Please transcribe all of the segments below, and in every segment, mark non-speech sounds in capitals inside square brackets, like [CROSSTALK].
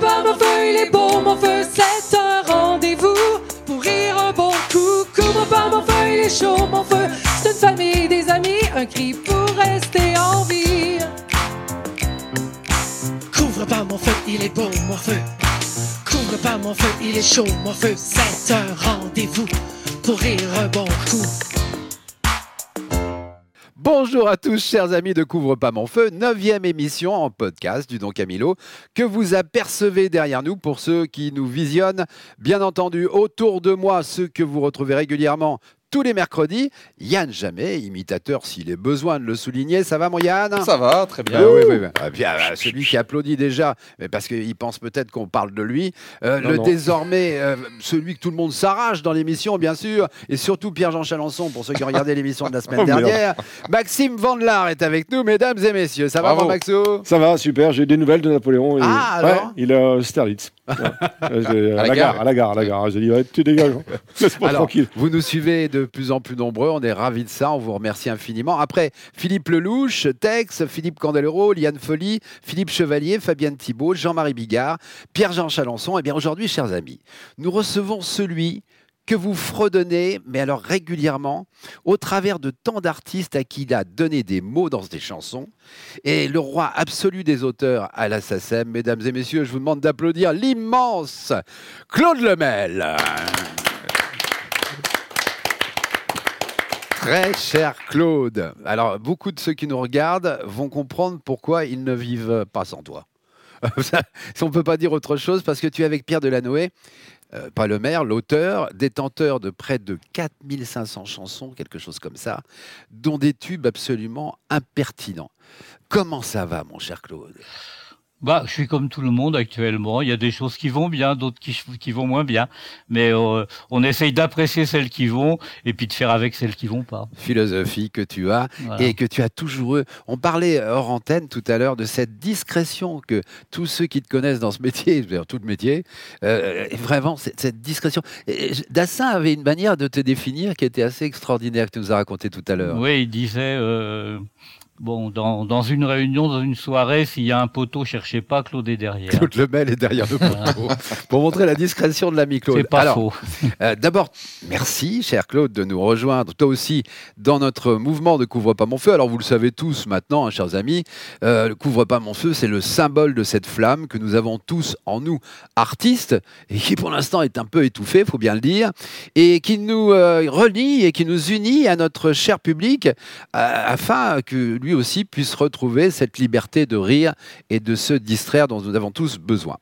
pas mon feu, il est beau mon feu, c'est un rendez-vous pour rire un bon coup. Couvre pas mon feu, il est chaud mon feu, c'est une famille, des amis, un cri pour rester en vie. Couvre pas mon feu, il est beau mon feu. Couvre pas mon feu, il est chaud mon feu. C'est un rendez-vous pour rire un bon coup. Bonjour à tous, chers amis de Couvre pas mon feu, neuvième émission en podcast du Don Camilo que vous apercevez derrière nous pour ceux qui nous visionnent. Bien entendu, autour de moi, ceux que vous retrouvez régulièrement tous les mercredis. Yann Jamais, imitateur s'il est besoin de le souligner. Ça va mon Yann? Ça va, très bien. Ah oui, oui, oui. Ah, bien, ah, celui qui applaudit déjà, mais parce qu'il pense peut-être qu'on parle de lui. Euh, Non, le non. désormais, euh, celui que tout le monde s'arrache dans l'émission, bien sûr, et surtout Pierre-Jean Chalençon, pour ceux qui ont regardé l'émission de la semaine [LAUGHS] Oh, merde. dernière. Maxime Vandelard est avec nous, mesdames et messieurs. Ça va, mon Maxo Ça va, super. J'ai eu des nouvelles de Napoléon. et- Ah, ouais, alors Il est à À, la gare, à la gare, à la gare. J'ai dit, ouais, tu dégages. hein. [LAUGHS] Laisse-moi Alors, tranquille. vous nous suivez de plus en plus nombreux, on est ravis de ça, on vous remercie infiniment. Après, Philippe Lelouch, Tex, Philippe Candelero, Liane Folly, Philippe Chevalier, Fabienne Thibault, Jean-Marie Bigard, Pierre-Jean Chalençon. Et bien aujourd'hui, chers amis, nous recevons celui que vous fredonnez, mais alors régulièrement, au travers de tant d'artistes à qui il a donné des mots dans des chansons, et le roi absolu des auteurs à la SACEM. Mesdames et messieurs, je vous demande d'applaudir l'immense Claude Lemel. Très cher Claude. Alors, beaucoup de ceux qui nous regardent vont comprendre pourquoi ils ne vivent pas sans toi. [LAUGHS] On ne peut pas dire autre chose parce que tu es avec Pierre Delanoë, euh, pas le maire, l'auteur, détenteur de près de 4500 chansons, quelque chose comme ça, dont des tubes absolument impertinents. Comment ça va, mon cher Claude? Bah, je suis comme tout le monde actuellement. Il y a des choses qui vont bien, d'autres qui, qui vont moins bien. Mais euh, on essaye d'apprécier celles qui vont et puis de faire avec celles qui vont pas. Philosophie que tu as Voilà. et que tu as toujours eu. On parlait hors antenne tout à l'heure de cette discrétion que tous ceux qui te connaissent dans ce métier, [LAUGHS] d'ailleurs tout le métier, euh, vraiment cette, cette discrétion. Et Dassin avait une manière de te définir qui était assez extraordinaire que tu nous as raconté tout à l'heure. Oui, il disait, euh, bon, dans, dans une réunion, dans une soirée, s'il y a un poteau, cherchez pas, Claude est derrière. Claude Lemel est derrière le [LAUGHS] poteau pour montrer la discrétion de l'ami Claude. C'est pas Alors, faux. Euh, D'abord, merci, cher Claude, de nous rejoindre, toi aussi, dans notre mouvement de Couvre pas mon feu. Alors, vous le savez tous maintenant, hein, chers amis, euh, le Couvre pas mon feu, c'est le symbole de cette flamme que nous avons tous en nous, artistes, et qui pour l'instant est un peu étouffée, faut bien le dire, et qui nous euh, relie et qui nous unit à notre cher public, afin que lui aussi puisse retrouver cette liberté de rire et de se distraire dont nous avons tous besoin.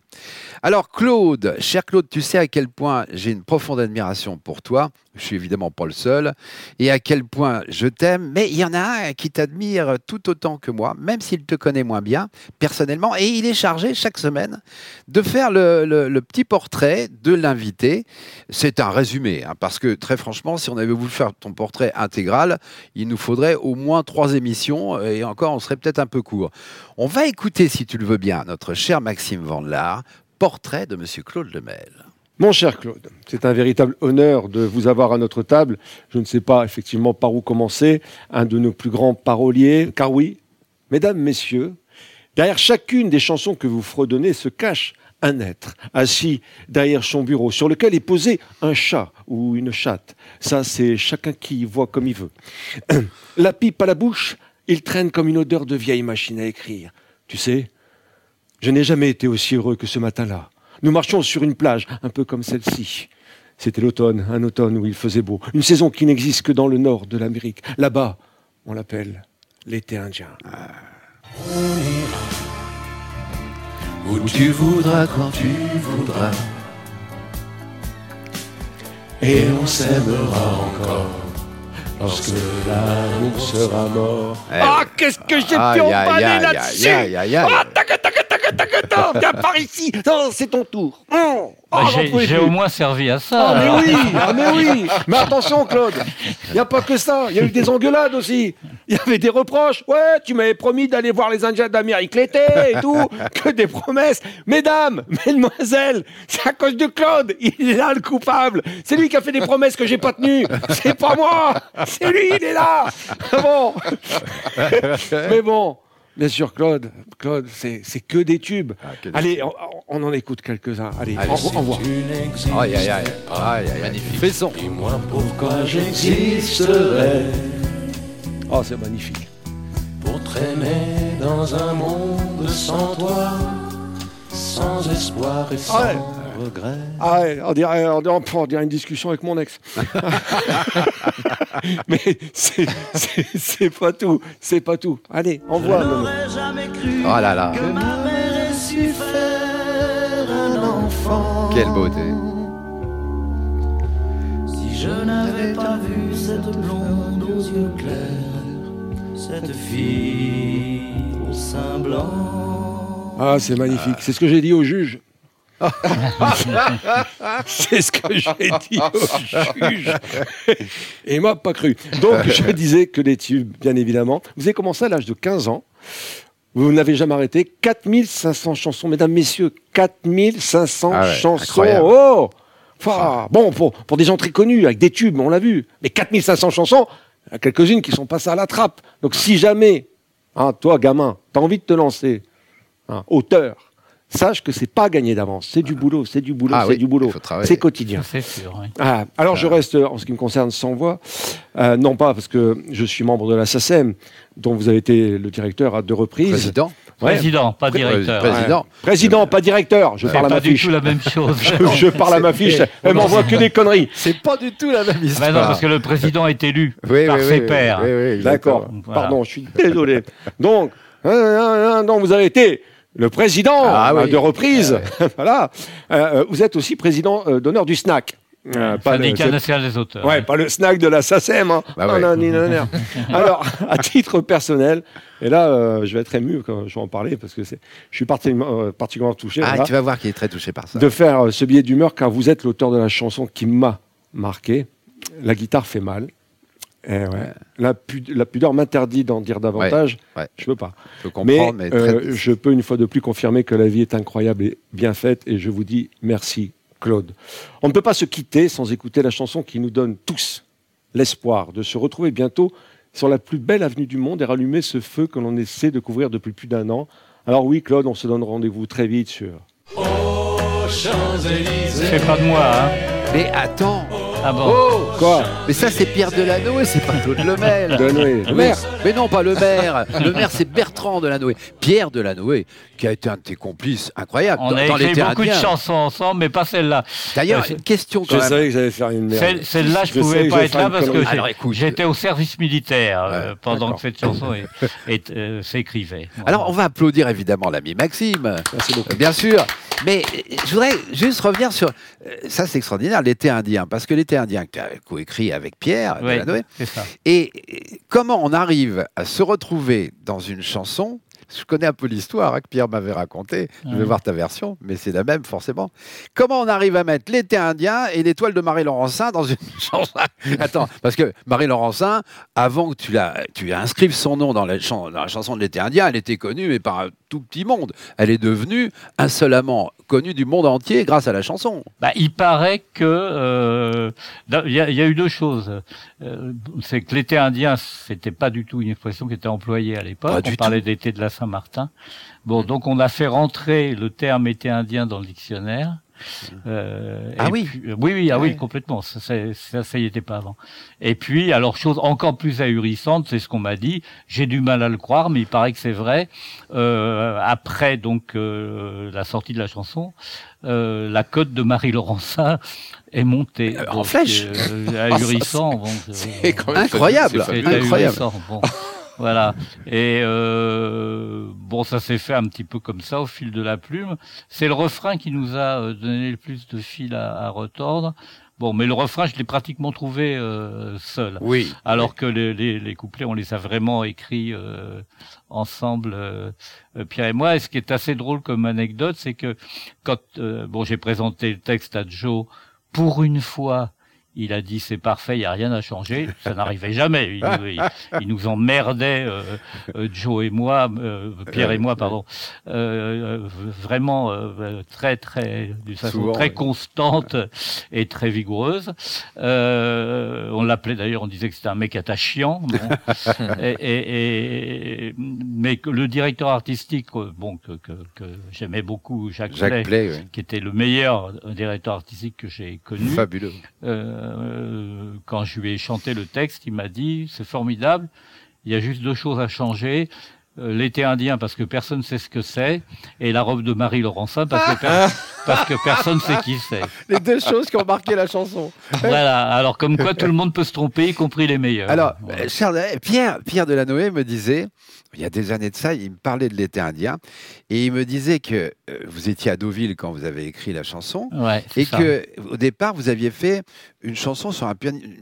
Alors Claude, cher Claude, tu sais à quel point j'ai une profonde admiration pour toi. Je suis évidemment pas le seul. Et à quel point je t'aime. Mais il y en a un qui t'admire tout autant que moi, même s'il te connaît moins bien, personnellement. Et il est chargé chaque semaine de faire le, petit portrait de l'invité. C'est un résumé, hein, parce que très franchement, si on avait voulu faire ton portrait intégral, il nous faudrait au moins trois émissions. Et encore, on serait peut-être un peu court. On va écouter, si tu le veux bien, notre cher Maxime Vandelard, portrait de Monsieur Claude Lemel. Mon cher Claude, c'est un véritable honneur de vous avoir à notre table. Je ne sais pas effectivement par où commencer. Un de nos plus grands paroliers. Car oui, mesdames, messieurs, derrière chacune des chansons que vous fredonnez se cache un être assis derrière son bureau sur lequel est posé un chat ou une chatte. Ça, c'est chacun qui voit comme il veut. [CLEARS THROAT] La pipe à la bouche, il traîne comme une odeur de vieille machine à écrire. Tu sais, je n'ai jamais été aussi heureux que ce matin-là. Nous marchions sur une plage, un peu comme celle-ci. C'était l'automne, un automne où il faisait beau. Une saison qui n'existe que dans le nord de l'Amérique. Là-bas, on l'appelle l'été indien. Où tu voudras, quand tu voudras. Et on s'aimera encore lorsque l'amour sera mort. Ah, qu'est-ce que j'ai Aïe, aïe, aïe, viens par ici Non, c'est ton tour j'ai au moins servi à ça. Ah mais oui, mais oui. Mais attention Claude, il n'y a pas que ça, il y a eu des engueulades aussi. Il y avait des reproches. Ouais, tu m'avais promis d'aller voir les Indiens d'Amérique l'été et tout, que des promesses. Mesdames, mesdemoiselles, c'est à cause de Claude, il est là le coupable. C'est lui qui a fait des promesses que j'ai pas tenues. C'est pas moi, c'est lui, il est là. Bon. Mais bon, bien sûr, Claude. Claude, c'est c'est que des tubes. Ah, que des Allez, on, on en écoute quelques-uns. Allez, Allez, en- envoie. Aïe, aïe, aïe. Aïe, aïe, aïe. Fais son. Dis-moi pourquoi j'existerais Oh, c'est magnifique. pour traîner dans un monde sans toi, sans espoir et sans Ouais. Regret. Ah ouais, on dirait, on dirait- on dirait une discussion avec mon ex. [LAUGHS] Mais c'est pas tout, c'est pas tout. Allez, envoie. Nono. J'aurais jamais cru Oh là là. que ma mère ait su faire un enfant. Quelle beauté. Si je n'avais pas vu cette blonde aux yeux clairs, cette fille au sein blanc. Ah, c'est magnifique. C'est ce que j'ai dit au juge. [LAUGHS] c'est ce que j'ai dit au juge. Et il m'a pas cru. Donc, je [LAUGHS] disais que les tubes, bien évidemment. Vous avez commencé à l'âge de 15 ans. Vous n'avez jamais arrêté. 4500 chansons, mesdames, messieurs. 4500 Ah ouais, chansons. incroyable. Oh Enfin, Bon, pour, pour des gens très connus, avec des tubes, on l'a vu. Mais 4500 chansons, il y a quelques-unes qui sont passées à la trappe. Donc, si jamais, hein, toi, gamin, tu as envie de te lancer, hein, auteur, sache que c'est pas gagné d'avance. C'est du boulot, c'est du boulot, Ah c'est oui, du boulot. C'est quotidien. C'est sûr. oui. Ah, alors je reste, euh, en ce qui me concerne, sans voix. Euh, non pas parce que je suis membre de la SACEM, dont vous avez été le directeur à deux reprises. Président. Ouais. Président, pas Pré- directeur. président. Pas directeur. Je parle à pas ma du fiche. tout la même [LAUGHS] chose. Je parle à ma fiche. Elle m'envoie que des conneries. C'est pas du tout la même Bah histoire. non, parce que le président est élu [LAUGHS] Oui, par oui, ses oui, pairs. oui, oui, D'accord. Voilà. Pardon, je suis désolé. Donc, hein, donc vous avez été le président Ah euh, oui. de reprise. [LAUGHS] voilà. Euh, euh, vous êtes aussi président euh, d'honneur du SNAC. Euh, pas le- Syndicat national des auteurs. Ouais, pas le snack de la SACEM. Hein. Bah Ah, ouais. non, ni, non, non. [LAUGHS] Alors, à titre personnel, et là, euh, je vais être ému quand je vais en parler parce que c'est, je suis particulièrement, euh, particulièrement touché Ah, tu vas voir qu'il est très touché par ça. de faire euh, ce billet d'humeur car vous êtes l'auteur de la chanson qui m'a marqué. La guitare fait mal. Eh ouais. La, pu- la pudeur m'interdit d'en dire davantage. ouais. Je peux pas. Je peux Mais, euh, je peux une fois de plus confirmer que la vie est incroyable et bien faite et je vous dis merci Claude. On ne peut pas se quitter sans écouter la chanson qui nous donne tous l'espoir de se retrouver bientôt sur la plus belle avenue du monde et rallumer ce feu que l'on essaie de couvrir depuis plus d'un an. Alors oui Claude, on se donne rendez-vous très vite sur... C'est pas de moi, hein. Mais attends. Ah bon Oh Quoi Mais ça, c'est Pierre Delanoë, c'est pas Claude Lemel. [LAUGHS] Delanoë, le Mais- maire. Mais non, pas le maire. Le maire, c'est Bertrand Delanoë. Pierre Delanoë, qui a été un de tes complices incroyables On dans, a écrit beaucoup de chansons ensemble, mais pas celle-là. D'ailleurs, Euh, une question quand Je même. savais que j'allais faire une merde. Celle- Celle-là, je Je pouvais pas je être là parce que j'étais au service militaire euh, pendant que cette chanson euh, s'écrivait. Voilà. Alors, on va applaudir évidemment l'ami Maxime. Merci beaucoup. Bien sûr. Mais euh, je voudrais juste revenir sur. Ça, c'est extraordinaire, l'été indien. Parce que l'été indien que tu as coécrit avec Pierre. Et comment on arrive à se retrouver dans une chanson je connais un peu l'histoire hein, que Pierre m'avait racontée. Je vais voir ta version, mais c'est la même forcément. Comment on arrive à mettre l'été indien et l'étoile de Marie Laurencin dans une [LAUGHS] chanson? Attends, parce que Marie Laurencin, avant que tu la, tu inscrives son nom dans la, chan- dans la chanson de l'été indien, elle était connue mais par un tout petit monde. Elle est devenue insolemment connue du monde entier grâce à la chanson. Bah, il paraît que euh, il y, a- il y a eu deux choses. Euh, c'est que l'été indien, c'était pas du tout une expression qui était employée à l'époque. On parlait d'été de la Saint-Martin. Bon, donc on a fait rentrer le terme été indien dans le dictionnaire. Euh, Ah oui. puis- euh, oui, oui, ah oui, complètement. Ça, ça, ça, ça y était pas avant. Et puis, alors chose encore plus ahurissante, c'est ce qu'on m'a dit. J'ai du mal à le croire, mais il paraît que c'est vrai. Euh, après donc euh, la sortie de la chanson, euh, la cote de Marie Laurencin est montée. Euh, en Donc, flèche. euh, ahurissant. bon, [LAUGHS] C'est quand même incroyable. c'est incroyable. bon. [LAUGHS] Voilà. Et euh, bon, ça s'est fait un petit peu comme ça au fil de la plume. C'est le refrain qui nous a euh, donné le plus de fil à, à retordre. Bon, mais le refrain, je l'ai pratiquement trouvé euh, seul. Oui. Alors que les, les, les couplets, on les a vraiment écrits euh, ensemble, euh, Pierre et moi. Et ce qui est assez drôle comme anecdote, c'est que quand euh, bon, j'ai présenté le texte à Joe, pour une fois, Il a dit c'est parfait, il n'y a rien à changer. [LAUGHS] Ça n'arrivait jamais. Il, nous- il- il nous emmerdait, euh, euh, Joe et moi, euh, Pierre et moi, pardon, euh, euh, vraiment euh, très très d'une façon Souvent, très constante et très vigoureuse. Euh, on l'appelait d'ailleurs, on disait que c'était un mec attachant. Bon. [LAUGHS] et, et- et- mais le directeur artistique, bon que, que, que j'aimais beaucoup, Jacques, Jacques Play, Play, oui. qui était le meilleur directeur artistique que j'ai connu. fabuleux. Euh, quand je lui ai chanté le texte, il m'a dit c'est formidable. Il y a juste deux choses à changer. Euh, L'été indien parce que personne ne sait ce que c'est et la robe de Marie Laurencin parce que, [LAUGHS] per- parce que personne ne sait qui c'est. [LAUGHS] Les deux choses qui ont marqué la chanson. Voilà. Alors comme quoi tout le monde peut se tromper, y compris les meilleurs. Alors, euh, cher euh, Pierre, Pierre Delanoë me disait, il y a des années de ça, il me parlait de l'été indien, et il me disait que euh, vous étiez à Deauville quand vous avez écrit la chanson, Ouais, et ça. que au départ, vous aviez fait une chanson sur un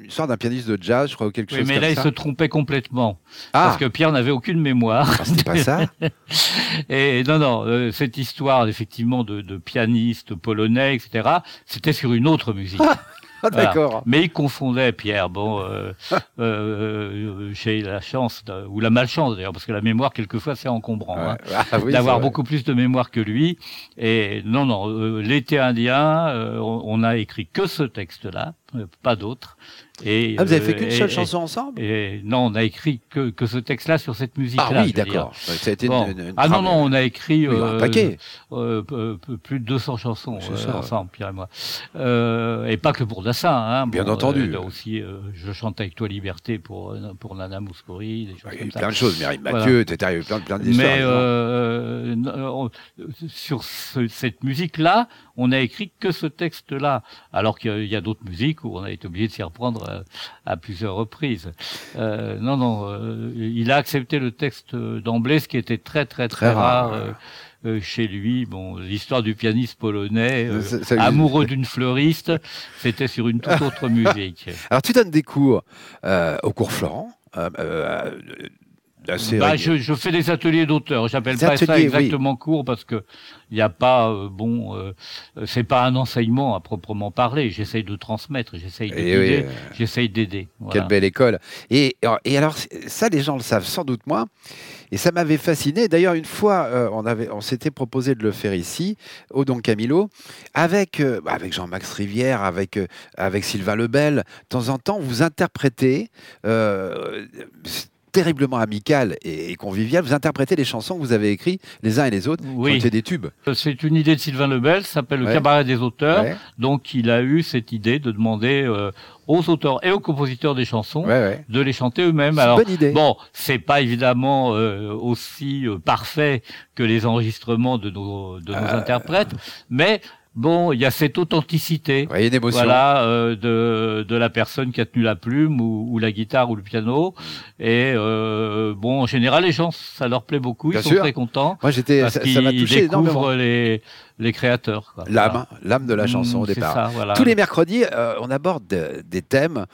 sorte d'un pianiste de jazz, je crois, ou quelque Oui, chose mais comme là, il ça. se trompait complètement. Ah, Parce que Pierre n'avait aucune mémoire. ah, c'était pas ça [LAUGHS] Et non, non, euh, cette histoire, effectivement, de, de pianiste polonais, etc., c'était sur une autre musique. Ah, [LAUGHS] Voilà. d'accord. Mais il confondait, Pierre. Bon, [LAUGHS] euh, euh, j'ai la chance, de- ou la malchance d'ailleurs, parce que la mémoire, quelquefois, c'est encombrant. hein. Ah oui, d'avoir beaucoup plus de mémoire que lui. Et non, non, euh, l'été indien, euh, on, on a écrit que ce texte-là, euh, pas d'autre. Et Ah, vous avez euh, fait qu'une et- seule chanson ensemble et non, on a écrit que, que ce texte-là sur cette musique-là. Ah oui, d'accord. Ça a été Bon. une- une- ah non, non, on a écrit Oui, un euh, paquet. euh, plus de 200 chansons euh, ensemble, Pierre et moi. Euh, et pas que pour Dassin. Hein, Bien entendu. là aussi, euh, je chante avec toi Liberté pour, euh, pour Nana Mouskouri, des choses Il y a eu ça. plein de choses, Mireille Voilà. Mathieu, etc. Il y a eu plein, plein d'histoires. Mais euh, euh, sur ce- cette musique-là, on a écrit que ce texte-là, alors qu'il y a- il y a d'autres musiques on a été obligé de s'y reprendre euh, à plusieurs reprises. Euh, non, non, euh, il a accepté le texte d'emblée, ce qui était très, très, très, Très rare, rare. chez lui, bon, l'histoire du pianiste polonais, euh, Ça- ça- amoureux [LAUGHS] d'une fleuriste, c'était sur une toute autre musique. [LAUGHS] Alors, tu donnes des cours euh, au cours Florent. euh, assez Bah, je, je fais des ateliers d'auteur. J'appelle pas ça ateliers, oui. exactement cours parce que il n'y a pas euh, bon, euh, c'est pas un enseignement à proprement parler. J'essaye de transmettre, j'essaye oui, euh, j'essaye d'aider. Voilà. Quelle belle école. Et, et alors, ça, les gens le savent sans doute moins. Et ça m'avait fasciné. D'ailleurs, une fois, euh, on, avait, on s'était proposé de le faire ici, au Don Camilo, avec, euh, bah, avec Jean-Max Rivière, avec, euh, avec Sylvain Lebel. De temps en temps, vous interprétez, terriblement amical et, et convivial, vous interprétez les chansons que vous avez écrites les uns et les autres, qui Oui. été des tubes. C'est une idée de Sylvain Lebel, ça s'appelle le cabaret des auteurs. Ouais, Donc il a eu cette idée de demander euh, aux auteurs et aux compositeurs des chansons ouais, ouais. de les chanter eux-mêmes. C'est Alors bonne idée. Bon, c'est pas évidemment euh, aussi euh, parfait que les enregistrements de nos, de nos interprètes, mais bon, il y a cette authenticité. Ouais, une émotion. Voilà, euh, de, de la personne qui a tenu la plume ou, ou la guitare ou le piano. Et euh, bon, en général, les gens, ça leur plaît beaucoup, Bien ils sont sûr. très contents Moi, j'étais, parce ça ça m'a touché énormément. les, les créateurs. quoi. L'âme, Voilà. l'âme de la chanson Mm, au départ. ça, voilà. Tous les mercredis, euh, on aborde de- des thèmes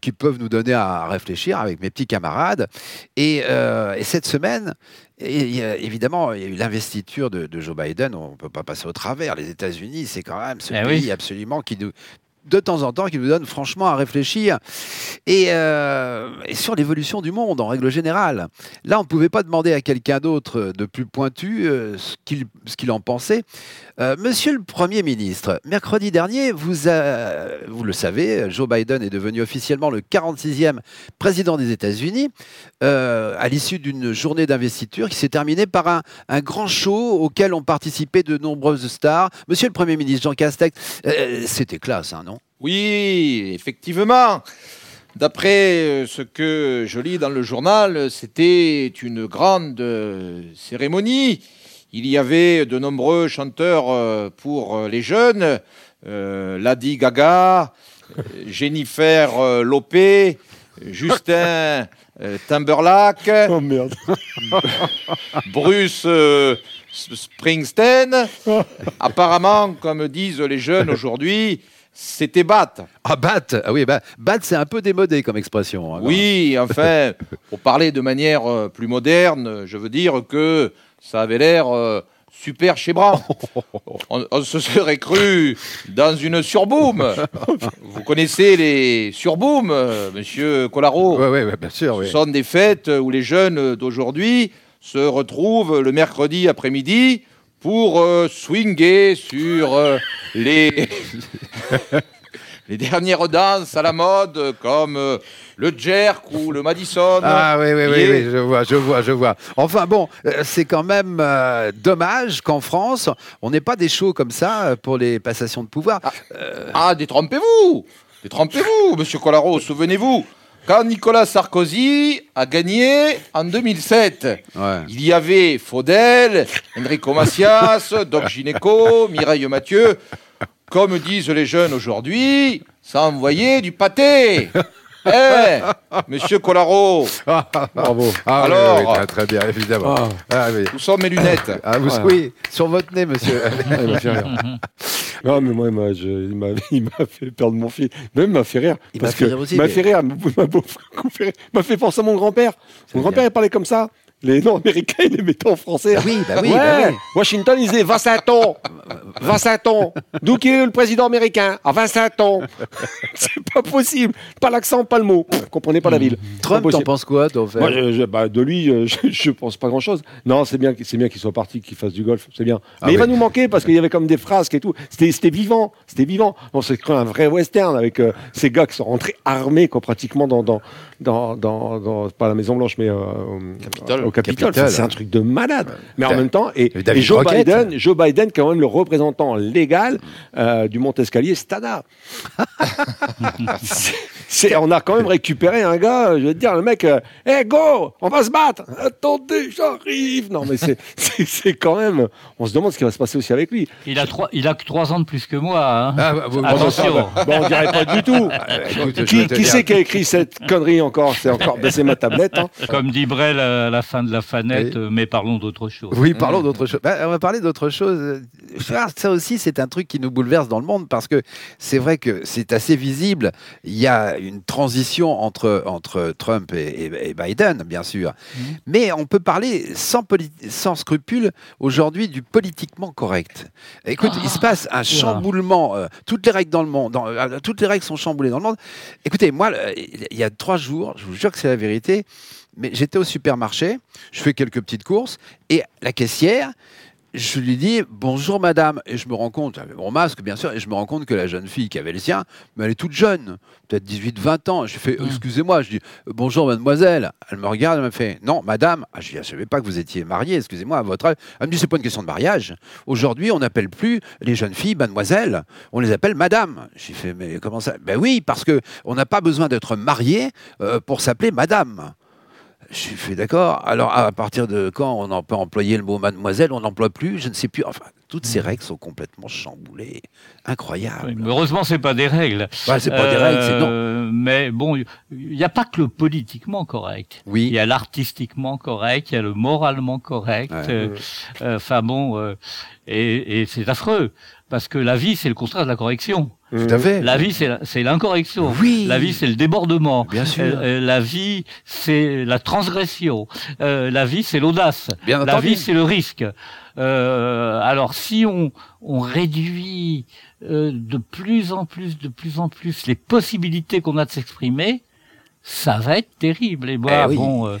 qui peuvent nous donner à réfléchir avec mes petits camarades. Et, euh, et cette semaine, et il y a- évidemment, il y a eu l'investiture de, de Joe Biden. On ne peut pas passer au travers. Les États-Unis, c'est quand même ce Eh pays oui. absolument qui nous de temps en temps, qui nous donne franchement à réfléchir. Et, euh, et sur l'évolution du monde, en règle générale. Là, on ne pouvait pas demander à quelqu'un d'autre de plus pointu euh, ce qu'il en pensait. Euh, Monsieur le Premier ministre, mercredi dernier, vous, le savez, Joe Biden est devenu officiellement le 46e président des États-Unis, euh, à l'issue d'une journée d'investiture qui s'est terminée par un, grand show auquel ont participé de nombreuses stars. Monsieur le Premier ministre Jean Castex, euh, c'était classe, hein, non? Oui, effectivement. D'après euh, ce que je lis dans le journal, c'était une grande euh, cérémonie. Il y avait de nombreux chanteurs euh, pour les jeunes, euh, Lady Gaga, Jennifer Lopez, Justin Timberlake, [LAUGHS] Oh merde. [LAUGHS] Bruce euh, Springsteen. [LAUGHS] Apparemment, comme disent les jeunes aujourd'hui, c'était Bat. Ah, bat Ah oui, bah, bat, c'est un peu démodé comme expression. hein, Oui, enfin, [LAUGHS] pour parler de manière euh, plus moderne, je veux dire que ça avait l'air euh, super chez Bran. [LAUGHS] On, on se serait cru dans une surboom. [LAUGHS] Vous connaissez les surbooms, euh, monsieur Colaro Ouais, ouais, ouais, bien sûr. Ce oui. sont des fêtes où les jeunes d'aujourd'hui se retrouvent le mercredi après-midi pour euh, swinger sur euh, les, [LAUGHS] les dernières danses à la mode comme euh, le jerk ou le Madison. Ah oui, oui, oui, oui, je vois, je vois, je vois. Enfin bon, euh, c'est quand même euh, dommage qu'en France, on n'ait pas des shows comme ça euh, pour les passations de pouvoir. Ah, détrompez-vous Détrompez-vous, monsieur Colaro, souvenez-vous. Quand Nicolas Sarkozy a gagné en 2007, Ouais. il y avait Faudel, Enrico Macias, [LAUGHS] Doc Gineco, Mireille Mathieu. Comme disent les jeunes aujourd'hui, ça envoyait du pâté. [LAUGHS] Eh, monsieur Colaro, Bravo. Ah, Alors- oui, oui, très, très bien, évidemment. Ah. Ah, oui. où sont mes lunettes Ah, vous, Voilà. Oui, sur votre nez, monsieur. [LAUGHS] Il m'a fait rire. Non, mais moi, il m'a- je- il m'a [LAUGHS] il m'a fait perdre mon fils. Même il m'a fait rire. Il m'a fait rire aussi, Il m'a fait rire. [LAUGHS] Il m'a fait rire. Il m'a fait penser à mon grand-père. Mon grand-père, il parlait comme ça. Les noms américains, ils les mettaient en français. Ah oui, bah oui, Ouais. bah oui. Washington, ils disaient Vincent. Vincent. D'où qui est le président américain? À Vincent. [LAUGHS] C'est pas possible. Pas l'accent, pas le mot. Pff, comprenez pas la ville. Trump, t'en penses quoi, toi, en fait? Moi, je- je- bah, de lui, euh, je, je pense pas grand-chose. Non, c'est bien, c'est bien qu'il soit parti, qu'il fasse du golf, c'est bien. Ah Mais il oui. va nous manquer parce qu'il y avait comme des frasques et tout. C'était, c'était vivant, c'était vivant. On s'est cru un vrai western avec euh, ces gars qui sont rentrés armés, quoi, pratiquement dans, dans, dans, dans, dans- pas la Maison Blanche, mais euh, au Capitole. Au Capitole. C'est un truc de malade. Mais en même temps, et, Joe. Biden, Joe Biden, quand même le représentant légal euh, du Mont-Escalier, Stana. C'est- [LAUGHS] c'est- on a quand même récupéré un gars, je vais te dire, le mec, euh, hey go, on va se battre. Attendez, j'arrive. Non, mais c'est- [LAUGHS] c'est c'est quand même. On se demande ce qui va se passer aussi avec lui. Il a trois, il a que trois ans de plus que moi. hein. Ah, bah, Attention. Bon, on dirait pas du tout. [LAUGHS] Écoute, je vais Qui, qui c'est qui a écrit cette connerie encore? C'est encore baisser ma tablette. hein. Comme dit Brel à la fin de la fanette, euh, mais parlons d'autre chose. Oui, parlons d'autre chose. Bah, on va parler d'autre chose. Ah, Ça aussi, c'est un truc qui nous bouleverse dans le monde parce que c'est vrai que c'est assez visible. Il y a une transition entre, entre Trump et, Biden, bien sûr. Mais on peut parler sans, sans scrupule aujourd'hui du politiquement correct. Écoute, il se passe un chamboulement. euh, toutes les règles dans le monde, dans- euh, toutes les règles sont chamboulées dans le monde. Écoutez, moi, euh, il y a trois jours, je vous jure que c'est la vérité, mais j'étais au supermarché, je fais quelques petites courses, et la caissière, je lui dis bonjour madame, et je me rends compte, avec mon masque bien sûr, et je me rends compte que la jeune fille qui avait le sien, mais elle est toute jeune, peut-être 18-20 ans. Je fais excusez-moi, je dis bonjour mademoiselle. Elle me regarde, elle me fait non madame. Ah, je dis, je savais pas que vous étiez mariée, excusez-moi, à votre âge. Elle me dit c'est pas une question de mariage. Aujourd'hui, on n'appelle plus les jeunes filles mademoiselle, on les appelle madame. J'ai fait mais comment ça? Ben oui, parce que on n'a pas besoin d'être marié euh, pour s'appeler madame. Je suis fait d'accord. Alors, à partir de quand on peut employer le mot mademoiselle, on n'emploie plus, je ne sais plus. Enfin, toutes ces règles sont complètement chamboulées. Incroyable. Oui, heureusement, c'est pas des règles. Ouais, c'est pas des règles, c'est non. Euh, Mais bon, il n'y a pas que le politiquement correct. Il Oui. y a l'artistiquement correct, il y a le moralement correct. Ouais. euh, euh, Enfin bon, euh, et, et c'est affreux parce que la vie, c'est le contraire de la correction. Tout à fait. La vie, c'est l'incorrection. Oui. La vie, c'est le débordement. Bien sûr. Euh, euh, la vie, c'est la transgression. Euh, la vie, c'est l'audace. Bien La entendu. vie, c'est le risque. Euh, alors, si on, on réduit euh, de plus en plus, de plus en plus les possibilités qu'on a de s'exprimer, ça va être terrible. Et moi, Eh oui. bon, euh,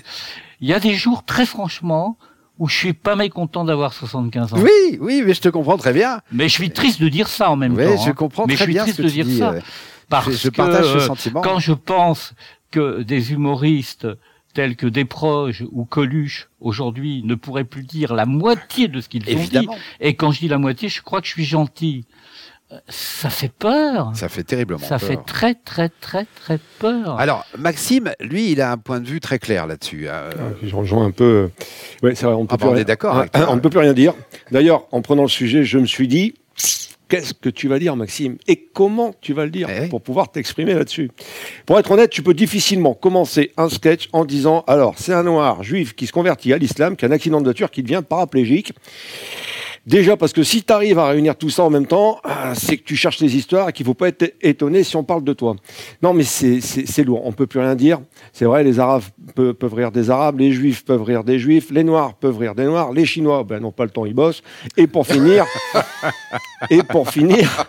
il y a des jours, très franchement, où je suis pas mécontent d'avoir 75 ans. Oui, oui, mais je te comprends très bien. Mais je suis triste de dire ça en même Oui, temps. je hein. comprends Mais très je suis bien triste ce que de tu dire dis. ça. ouais. Parce Je, je que, partage ce euh, sentiment. quand je pense que des humoristes tels que Desproges ou Coluche aujourd'hui ne pourraient plus dire la moitié de ce qu'ils ont dit, et quand je dis la moitié, je crois que je suis gentil. Euh, Ça fait peur. ça fait terriblement Ça peur. fait très très très très peur. Alors, Maxime, lui, il a un point de vue très clair là-dessus. euh, Je rejoins un peu. Ouais, c'est vrai, on peut Ah plus bah, on rien- est d'accord Ah. On ne peut plus rien dire. D'ailleurs, en prenant le sujet, je me suis dit. Qu'est-ce que tu vas dire, Maxime? Et comment tu vas le dire Eh pour pouvoir t'exprimer là-dessus? Pour être honnête, tu peux difficilement commencer un sketch en disant alors, c'est un noir juif qui se convertit à l'islam, qui a un accident de voiture, qui devient paraplégique. Déjà parce que si tu arrives à réunir tout ça en même temps, ah, c'est que tu cherches les histoires et qu'il faut pas être étonné si on parle de toi. Non, mais c'est- lourd, on peut plus rien dire. C'est vrai, les Arabes pe- peuvent rire des Arabes, les Juifs peuvent rire des Juifs, les Noirs peuvent rire des Noirs, les Chinois, ben n'ont pas le temps, ils bossent. Et pour finir, [LAUGHS] et pour finir,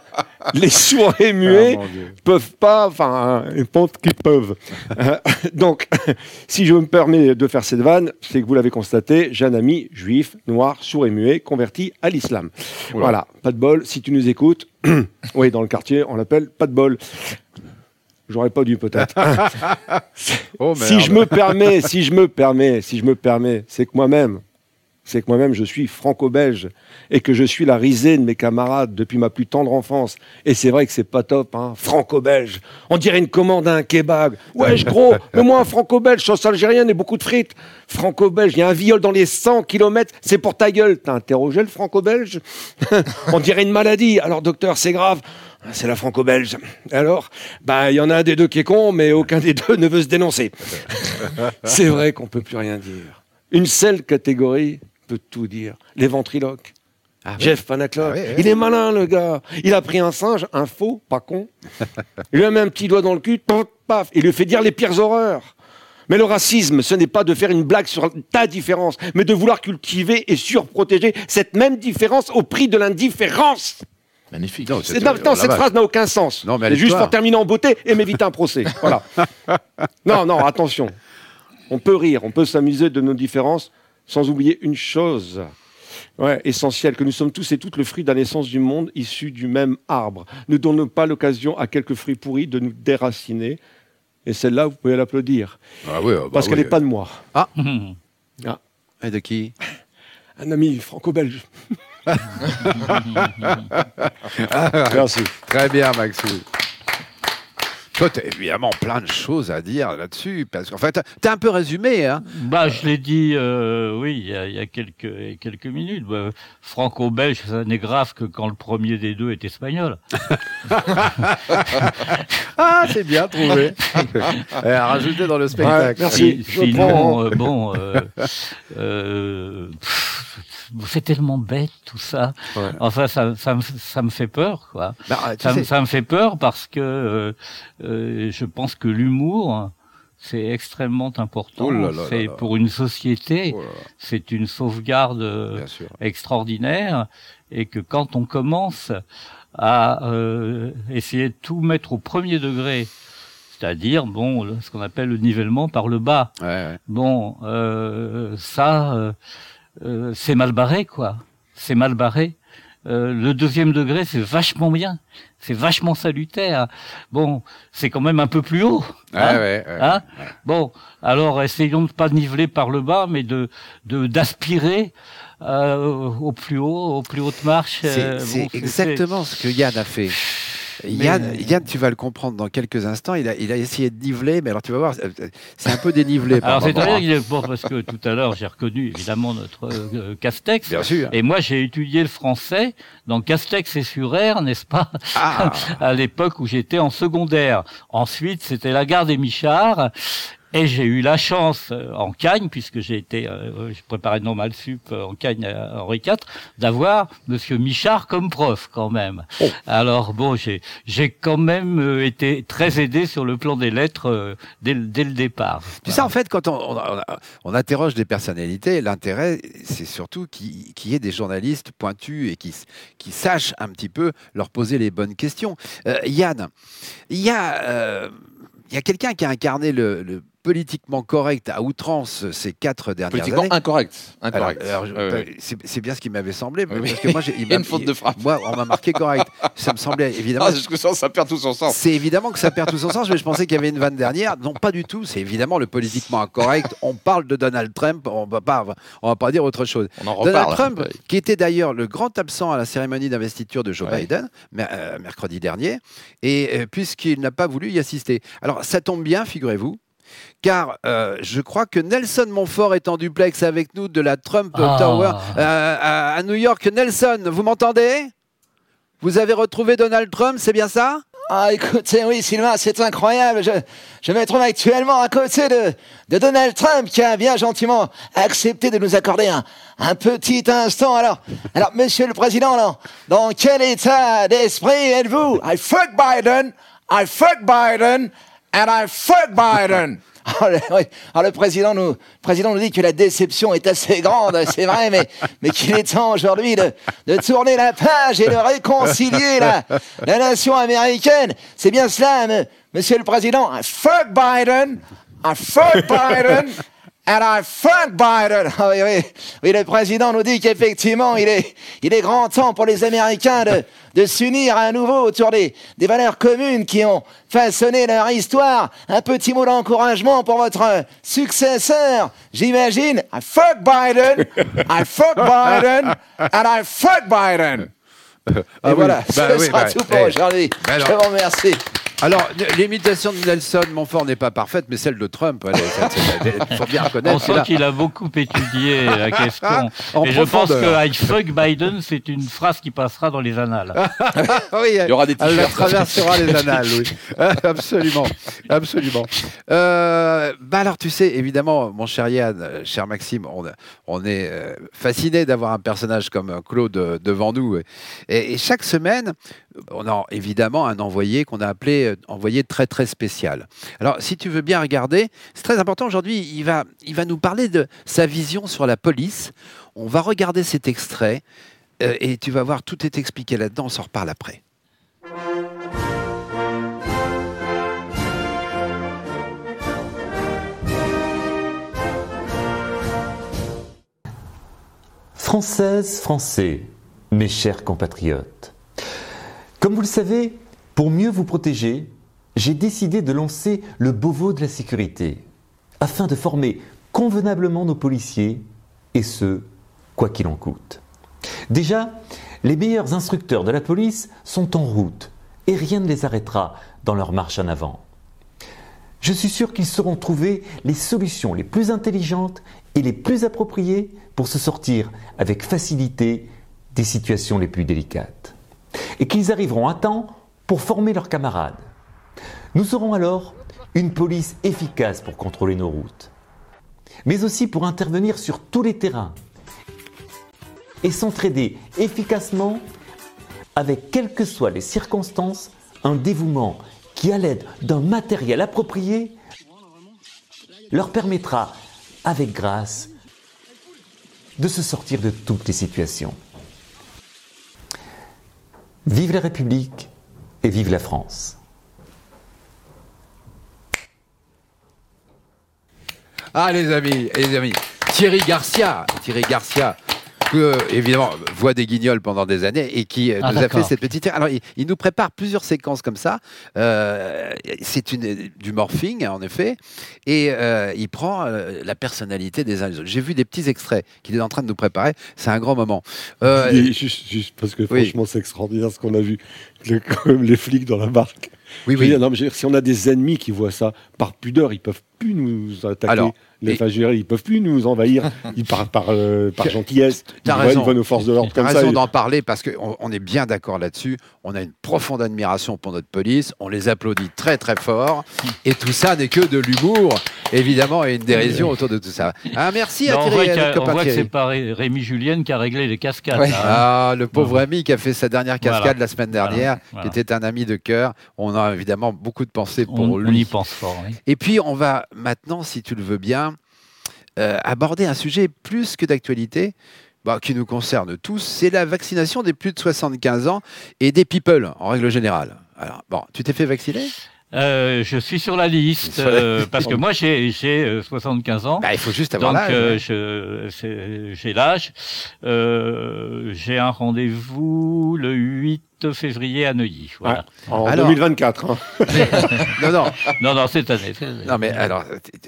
les sourds et muets Ah, peuvent pas, enfin, ils pensent qu'ils peuvent. Euh, Donc, si je me permets de faire cette vanne, c'est que vous l'avez constaté, j'ai un ami juif, noir, sourd et muet, converti à l'islam. Voilà, pas de bol, si tu nous écoutes, [CLEARS THROAT] oui, dans le quartier, on l'appelle pas de bol. J'aurais pas dû peut-être. [LAUGHS] Oh, si je me permets, si je me permets, si je me permets, c'est que moi-même, c'est que moi-même je suis franco-belge et que je suis la risée de mes camarades depuis ma plus tendre enfance. Et c'est vrai que c'est pas top, hein, franco-belge. On dirait une commande à un kebab. Wesh gros, [LAUGHS] mais moi un franco-belge, sauce algérienne et beaucoup de frites. Franco-belge, il y a un viol dans les 100 km, c'est pour ta gueule. T'as interrogé le franco-belge? [LAUGHS] On dirait une maladie. Alors docteur, c'est grave. C'est la franco-belge. Alors, bah, il y en a un des deux qui est con, mais aucun des deux ne veut se dénoncer. [LAUGHS] C'est vrai qu'on peut plus rien dire. Une seule catégorie peut tout dire. Les ventriloques. Ah. Jeff Panaclock. Ah oui. Il est malin, le gars. Il a pris un singe, un faux, pas con. [LAUGHS] Il lui a mis un petit doigt dans le cul, paf, paf. Il lui fait dire les pires horreurs. Mais le racisme, ce n'est pas de faire une blague sur ta différence, mais de vouloir cultiver et surprotéger cette même différence au prix de l'indifférence. Magnifique. Non, C'est- non, non, cette phrase n'a aucun sens. Non, mais juste pour terminer en beauté et m'éviter un procès. Voilà. [LAUGHS] non, non, attention. On peut rire, on peut s'amuser de nos différences sans oublier une chose. Ouais, essentielle, que nous sommes tous et toutes le fruit d'un essence du monde issu du même arbre. Ne donnons pas l'occasion à quelques fruits pourris de nous déraciner. Et celle-là, vous pouvez l'applaudir. Ah oui, ah bah parce qu'elle n'est pas de moi. [LAUGHS] Et de qui? [LAUGHS] Un ami franco-belge. [LAUGHS] Merci. Très bien, Maxou. Toi, tu as évidemment plein de choses à dire là-dessus, parce qu'en fait, tu as un peu résumé. Hein. Bah, je l'ai dit, euh, oui, il y a, il y a quelques, quelques minutes. Bah, Franco-belge, ça n'est grave que quand le premier des deux est espagnol. [LAUGHS] Ah, c'est bien trouvé. [LAUGHS] Eh, à rajouter dans le spectacle. merci. Sinon, euh, bon, euh, euh, pff, c'est tellement bête tout ça. Ouais. Enfin, ça, ça, me, ça me fait peur, quoi. Bah, Ça, me- ça me fait peur parce que euh, euh, je pense que l'humour, c'est extrêmement important. Oh c'est pour une société, Oh c'est une sauvegarde euh, extraordinaire et que quand on commence à euh, essayer de tout mettre au premier degré, c'est-à-dire bon ce qu'on appelle le nivellement par le bas, Ouais, ouais. bon euh, ça euh, euh, c'est mal barré quoi, c'est mal barré. Euh, le deuxième degré c'est vachement bien, c'est vachement salutaire. Bon c'est quand même un peu plus haut. Hein. ouais, ouais. Hein bon, alors essayons de pas niveler par le bas, mais de de d'aspirer euh, au plus haut, aux plus hautes marches. C'est euh, bon, exactement ce que Yann a fait. Yann, Yann, tu vas le comprendre dans quelques instants. Il a, il a essayé de niveler, mais alors tu vas voir, euh, c'est un peu dénivelé. par Alors c'est qu'il est bon parce que tout à l'heure j'ai reconnu évidemment notre euh, Castex. Bien sûr. Et moi j'ai étudié le français dans Castex et sur R, n'est-ce pas? Ah, [LAUGHS] À l'époque où j'étais en secondaire. Ensuite c'était la gare des Michards. Et j'ai eu la chance euh, en Cagne, puisque j'ai été, euh, je préparais normal sup euh, en Cagne à Henri IV, d'avoir Monsieur Michard comme prof quand même. Oh. Alors bon, j'ai j'ai quand même euh, été très aidé sur le plan des lettres euh, dès, le- dès le départ. Tu sais, en fait, quand on, on- interroge des personnalités, l'intérêt, c'est surtout qu'il qu'il y ait des journalistes pointus et qui, qui sachent un petit peu leur poser les bonnes questions. Euh, Yann, il y a, euh, il y a quelqu'un qui a incarné le, le politiquement correct à outrance ces quatre dernières Politiquement années. incorrect. Incorrect. alors, c'est bien ce qui m'avait semblé, Oui, parce que moi, il [LAUGHS] Il y a m'a- une faute de frappe. Moi, on m'a marqué correct. Ça me semblait [LAUGHS] évidemment. Ah, jusque ça, ça perd tout son sens. C'est évidemment que ça perd tout son sens, mais je pensais qu'il y avait une vanne dernière. Non, pas du tout. C'est évidemment le politiquement incorrect. On parle de Donald Trump, on va pas, on va pas dire autre chose. On en Donald. Trump, Ouais. qui était d'ailleurs le grand absent à la cérémonie d'investiture de Joe Ouais. Biden, euh, mercredi dernier, et euh, puisqu'il n'a pas voulu y assister. Alors, ça tombe bien, figurez-vous. Car euh, je crois que Nelson Montfort est en duplex avec nous de la Trump Ah. Tower euh, à, à New York. Nelson, vous m'entendez? Vous avez retrouvé Donald Trump, c'est bien ça? Ah, écoutez, oui, Sylvain, c'est incroyable. Je, je me trouve actuellement à côté de, de Donald Trump qui a bien gentiment accepté de nous accorder un, un petit instant. Alors, alors, Monsieur le Président, alors, dans quel état d'esprit êtes-vous? I fuck Biden, I fuck Biden, and I fuck Biden. Alors, [LAUGHS] le- oui. Alors, le président nous, président nous dit que la déception est assez grande, [LAUGHS] c'est vrai, mais, mais qu'il est temps aujourd'hui de, de tourner la page et de réconcilier la, la nation américaine. C'est bien cela, Monsieur le Président. I fuck Biden, I fuck Biden, and I fuck Biden. [LAUGHS] Oui, oui, oui, le président nous dit qu'effectivement, il est, il est grand temps pour les Américains de, de s'unir à nouveau autour des, des valeurs communes qui ont façonné leur histoire. Un petit mot d'encouragement pour votre successeur, j'imagine. I fuck Biden, I fuck Biden, and I fuck Biden. Et Ah oui, voilà, bah ce oui, sera bah, tout pour eh, aujourd'hui. bah Je alors- vous remercie. Alors, l'imitation de Nelson Montfort n'est pas parfaite, mais celle de Trump, il faut bien [LAUGHS] On reconnaître. sent qu'il a beaucoup étudié la [LAUGHS] question. En Et je pense que I fuck Biden, c'est une phrase qui passera dans les annales. [LAUGHS] oui, Il y aura des elle traversera les annales, oui. absolument, absolument. Euh, bah alors, tu sais, évidemment, mon cher Yann, euh, cher Maxime, on, on est euh, fasciné d'avoir un personnage comme Claude euh, devant nous. Et, et chaque semaine, on a évidemment un envoyé qu'on a appelé euh, envoyé très très spécial. Alors, si tu veux bien regarder, c'est très important aujourd'hui. Il va, il va nous parler de sa vision sur la police. On va regarder cet extrait euh, et tu vas voir tout est expliqué là-dedans. On s'en reparle après. Françaises, Français, mes chers compatriotes. Comme vous le savez, pour mieux vous protéger, j'ai décidé de lancer le Beauvau de la sécurité, afin de former convenablement nos policiers, et ce, quoi qu'il en coûte. Déjà, les meilleurs instructeurs de la police sont en route, et rien ne les arrêtera dans leur marche en avant. Je suis sûr qu'ils sauront trouver les solutions les plus intelligentes et les plus appropriées pour se sortir avec facilité des situations les plus délicates. Et qu'ils arriveront à temps pour former leurs camarades. Nous aurons alors une police efficace pour contrôler nos routes, mais aussi pour intervenir sur tous les terrains et s'entraider efficacement avec, quelles que soient les circonstances, un dévouement qui, à l'aide d'un matériel approprié, leur permettra, avec grâce, de se sortir de toutes les situations. Vive la République et vive la France. Ah les amis, les amis, Thierry Garcia, Thierry Garcia, que évidemment voit des guignols pendant des années et qui euh, Ah, nous a fait cette petite. Alors il, il nous prépare plusieurs séquences comme ça. Euh, c'est une du morphing en effet, et euh, il prend euh, la personnalité des uns et des autres. J'ai vu des petits extraits qu'il est en train de nous préparer. C'est un grand moment. Euh, Et juste, juste parce que Oui. franchement, c'est extraordinaire ce qu'on a vu. Le- [LAUGHS] comme les flics dans la barque. oui, oui. dire, non, mais dire, si on a des ennemis qui voient ça, par pudeur, ils peuvent plus nous attaquer. Alors, Les- dire, ils peuvent plus nous envahir. [LAUGHS] ils partent par, euh, par gentillesse. Ils raison. Ils voient nos forces de l'ordre T'as comme raison ça. d'en parler parce qu'on on est bien d'accord là-dessus. On a une profonde admiration pour notre police. On les applaudit très très fort. Et tout ça n'est que de l'humour, évidemment, et une dérision autour de tout ça. Ah, merci à Non, Thierry, on voit que c'est pas Ré- Rémi Julienne qui a réglé les cascades. Ouais. là, hein. Ah, le pauvre ami qui a fait sa dernière cascade Voilà. la semaine dernière, Voilà. qui était un ami de cœur. On a évidemment beaucoup de pensées pour on, on lui. y pense fort. oui. Et puis, on va maintenant, si tu le veux bien, euh, aborder un sujet plus que d'actualité. bah, qui nous concerne tous, c'est la vaccination des plus de 75 ans et des people en règle générale. Alors, bon, tu t'es fait vacciner? Euh, je suis sur la liste euh, parce que moi j'ai j'ai, euh, 75 ans. bah, Il faut juste avoir Donc l'âge. euh, j'ai l'âge. J'ai un rendez-vous le 8 février à Neuilly. Voilà. En Alors- 2024. hein. [LAUGHS] non, non, Non, non, cette année. non, mais alors,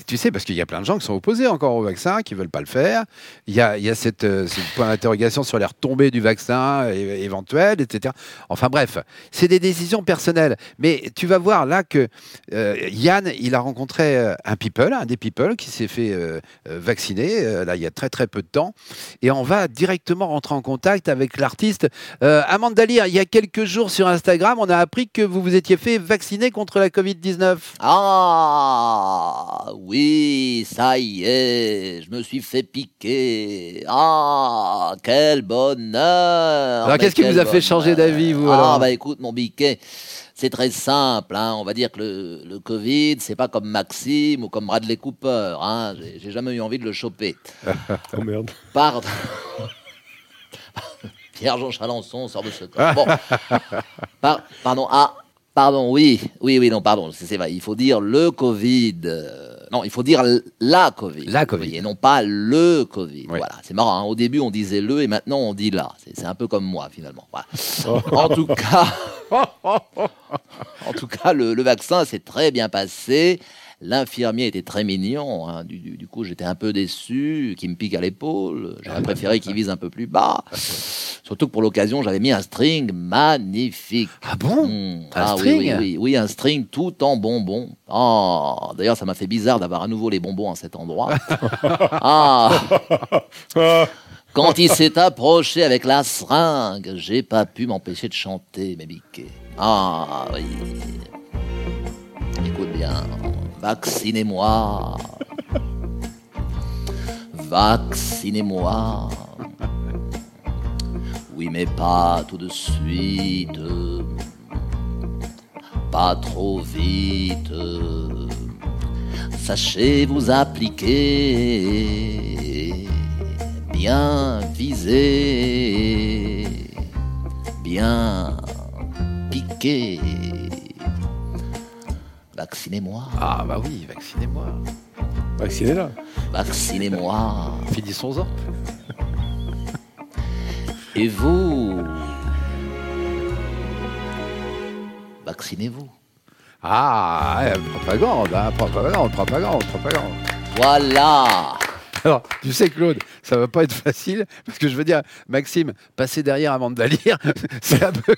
tu sais, parce qu'il y a plein de gens qui sont opposés encore au vaccin, qui veulent pas le faire. Il y a, il y a cette, euh, ce point d'interrogation sur les retombées du vaccin é- éventuelles, etc. Enfin bref, c'est des décisions personnelles. Mais tu vas voir là que euh, Yann, il a rencontré euh, un people, un des people qui s'est fait euh, vacciner, là, il y a très très peu de temps. Et on va directement rentrer en contact avec l'artiste euh, Amanda Lear. Il y a quelques quelques jours sur Instagram, on a appris que vous vous étiez fait vacciner contre la Covid-19. Ah oui, ça y est, je me suis fait piquer. Ah, quel bonheur Alors, qu'est-ce qui vous a fait changer d'avis, vous, Ah alors bah écoute, mon biquet, c'est très simple. hein. On va dire que le, le Covid, c'est pas comme Maxime ou comme Bradley Cooper. Hein. J'ai- J'ai jamais eu envie de le choper. [LAUGHS] Oh merde. Pardon. [LAUGHS] Pierre-Jean Chalençon sort de ce corps. Bon. [LAUGHS] Par- pardon. Ah, pardon, oui. Oui, oui, non, pardon. C'est vrai. Il faut dire le Covid. euh, non, il faut dire la Covid. La Covid. Oui, et non pas le Covid. Oui. Voilà. C'est marrant. hein. Au début, on disait le et maintenant, on dit la. C'est un peu comme moi, finalement. Voilà. en tout [LAUGHS] cas. En tout cas, le, le vaccin s'est très bien passé. L'infirmier était très mignon. hein. Du, coup, j'étais un peu déçu qu'il me pique à l'épaule. J'aurais préféré qu'il vise un peu plus bas. [LAUGHS] Surtout que pour l'occasion, j'avais mis un string magnifique. Ah bon? Hmm. Un Ah oui, string? oui, oui, oui, un string tout en bonbons. Oh, D'ailleurs, ça m'a fait bizarre d'avoir à nouveau les bonbons à cet endroit. [LAUGHS] ah [LAUGHS] Quand il s'est approché avec la seringue, j'ai pas pu m'empêcher de chanter mes biquets. Ah oui. Écoute bien, vaccinez-moi. Vaccinez-moi. Oui, mais pas tout de suite. Pas trop vite. Sachez vous appliquer. Bien viser. Bien piquer. Vaccinez-moi. Ah bah oui, vaccinez-moi. Vaccinez-la. Vaccinez-moi. Finissons-en. Et vous Vaccinez-vous. Ah, ouais, propagande, hein, propagande, propagande, propagande. Voilà Alors, tu sais, Claude, ça va pas être facile, parce que je veux dire, Maxime, passer derrière avant de la lire, [LAUGHS] c'est un peu,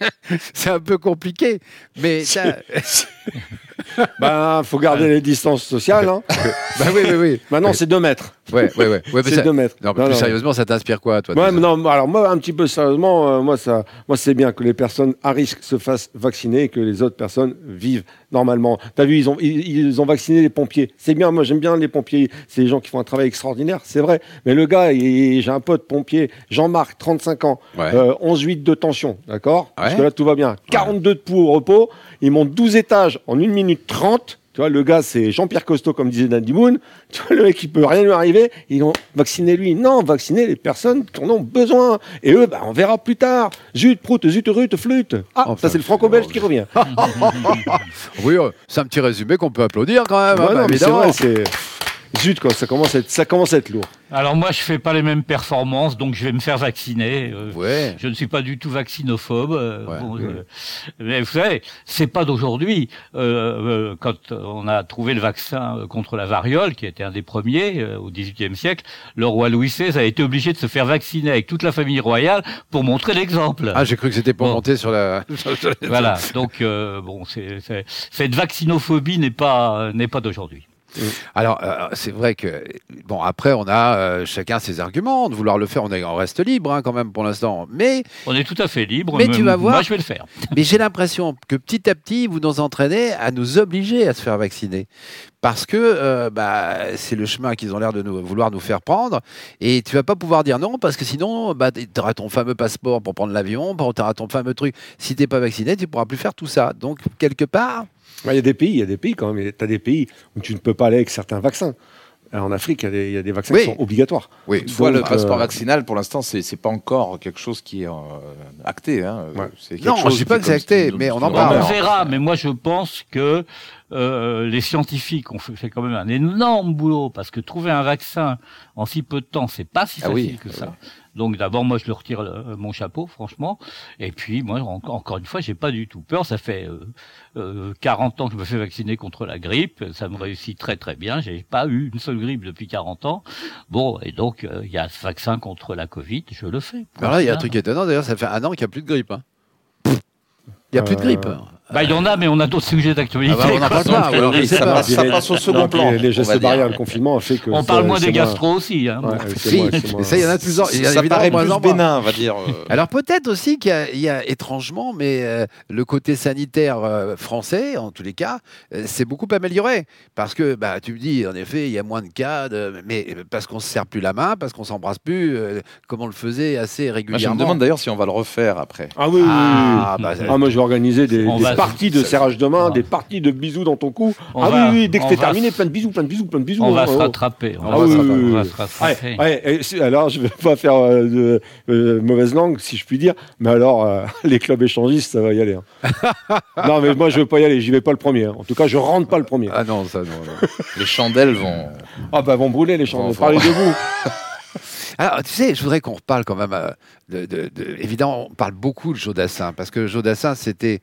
[LAUGHS] c'est un peu compliqué. Mais ça, [LAUGHS] Ben, faut garder les distances sociales. Hein. [LAUGHS] bah oui, oui, oui. Maintenant, c'est 2 mètres. Ouais, ouais, ouais. [LAUGHS] C'est ça- 2 mètres. Non, mais plus sérieusement, ça t'inspire quoi, toi Ouais, non, alors moi, un petit peu sérieusement, euh, moi, ça, moi, c'est bien que les personnes à risque se fassent vacciner et que les autres personnes vivent normalement. T'as vu, ils ont, ils, ils ont vacciné les pompiers. C'est bien, moi, j'aime bien les pompiers. C'est des gens qui font un travail extraordinaire, c'est vrai. Mais le gars, j'ai un pote pompier, Jean-Marc, 35 ans, Ouais. euh, 11,8 de tension, d'accord? Parce que là, tout va bien. 42 de pouls au repos. Il monte 12 étages en 1 minute 30. Tu vois, le gars, c'est Jean-Pierre Costeau, comme disait Dandy Moon. Tu vois, le mec, il peut rien lui arriver. Ils ont vacciné lui. Non, vacciner les personnes qui en ont besoin. Et eux, bah, on verra plus tard. Zut, prout, zut, rut, flûte. Ah, Enfin, ça, c'est le franco-belge qui revient. [LAUGHS] Oui, euh, c'est un petit résumé qu'on peut applaudir quand même, hein, bah, évidemment. Zut, quoi, ça commence à être, ça commence à être lourd. Alors moi, je fais pas les mêmes performances, donc je vais me faire vacciner. Euh, Ouais. Je ne suis pas du tout vaccinophobe. euh, Ouais. bon, euh, mais vous savez, c'est pas d'aujourd'hui. Quand on a trouvé le vaccin contre la variole, qui était un des premiers au XVIIIe siècle, le roi Louis XVI a été obligé de se faire vacciner avec toute la famille royale pour montrer l'exemple. Ah, j'ai cru que c'était pour Bon. monter sur la. [LAUGHS] Voilà. Donc euh, bon, c'est- cette vaccinophobie n'est pas n'est pas d'aujourd'hui. Alors, euh, c'est vrai que, bon, après, on a euh, chacun ses arguments de vouloir le faire. On, est, on reste libre hein, quand même pour l'instant. Mais, On est tout à fait libre. Mais tu vas voir- Moi, je vais le faire. [LAUGHS] mais j'ai l'impression que petit à petit, vous nous entraînez à nous obliger à se faire vacciner. Parce que euh, bah, c'est le chemin qu'ils ont l'air de nous, vouloir nous faire prendre. Et tu vas pas pouvoir dire non, parce que sinon, bah, tu auras ton fameux passeport pour prendre l'avion, tu auras ton fameux truc. Si tu n'es pas vacciné, tu pourras plus faire tout ça. Donc, quelque part, Ouais, Il y a des pays, il y a des pays quand même. Tu as des pays où tu ne peux pas aller avec certains vaccins. Euh, En Afrique, il y a des, il y a des vaccins Oui. qui sont obligatoires. oui, Toutefois, le Donc, passeport euh, vaccinal, pour l'instant, c'est c'est pas encore quelque chose qui est euh, acté. Hein. Ouais. Non, chose je dis qui pas que c'est acté, mais on en parle. On verra, mais moi je pense que euh, les scientifiques ont fait, fait quand même un énorme boulot parce que trouver un vaccin en si peu de temps, c'est pas si Ah facile oui, que ah ça. Donc d'abord, moi je leur retire le- mon chapeau, franchement. Et puis moi, en- encore une fois, j'ai pas du tout peur. Ça fait euh, euh, 40 ans que je me fais vacciner contre la grippe. Ça me réussit très très bien. J'ai pas eu une seule grippe depuis 40 ans. Bon, et donc euh, il y a ce vaccin contre la Covid, je le fais. Alors là, il y a un truc étonnant. D'ailleurs, ça fait un an qu'il n'y a plus de grippe. hein. Il n'y a plus de grippe. Euh, Bah, il y en a, mais on a d'autres sujets d'actualité. Ah bah, on pas, alors, ça pas. passe- ça passe au second plan. Les, gestes barrières, le confinement a fait que. on ça- parle moins des gastro aussi. Hein. Ouais, Si, moins- ça, il y en a plus en y a Ça paraît plus en bénin, on va dire. euh. Alors peut-être aussi qu'il y a- il y, a étrangement, mais euh, le côté sanitaire euh, français, en tous les cas, euh, s'est beaucoup amélioré. Parce que bah, tu me dis, en effet, il y a moins de cas, de- mais parce qu'on se serre plus la main, parce qu'on s'embrasse plus, euh, comme on le faisait assez Moi, je régulièrement. me demande d'ailleurs si on va le refaire après. Ah oui, oui, oui, oui. Ah, bah, Ah, moi, je vais organiser des, parties de serrage de main, va- des parties de bisous dans ton cou. On ah va- oui, oui, dès que va terminé, plein de bisous, plein de bisous, plein de bisous. On va Oh, se oh. rattraper. On Ah va oui, se rattraper, oui, on va oui. se rattraper. Ouais, ouais, et c'est- alors, je vais pas faire euh, de euh, mauvaise langue, si je puis dire, mais alors, euh, [LAUGHS] les clubs échangistes, ça va y aller. hein. [LAUGHS] non, mais moi, je veux pas y aller, j'y vais pas le premier. hein. En tout cas, je rentre pas le premier. Ah non, ça non. non. Les chandelles vont. Ah bah, vont brûler les. Bon, Parlez de vous. Alors, tu sais, je voudrais qu'on reparle quand même euh, de, de- de- Évidemment, on parle beaucoup de Jodassin, parce que Jodassin, c'était.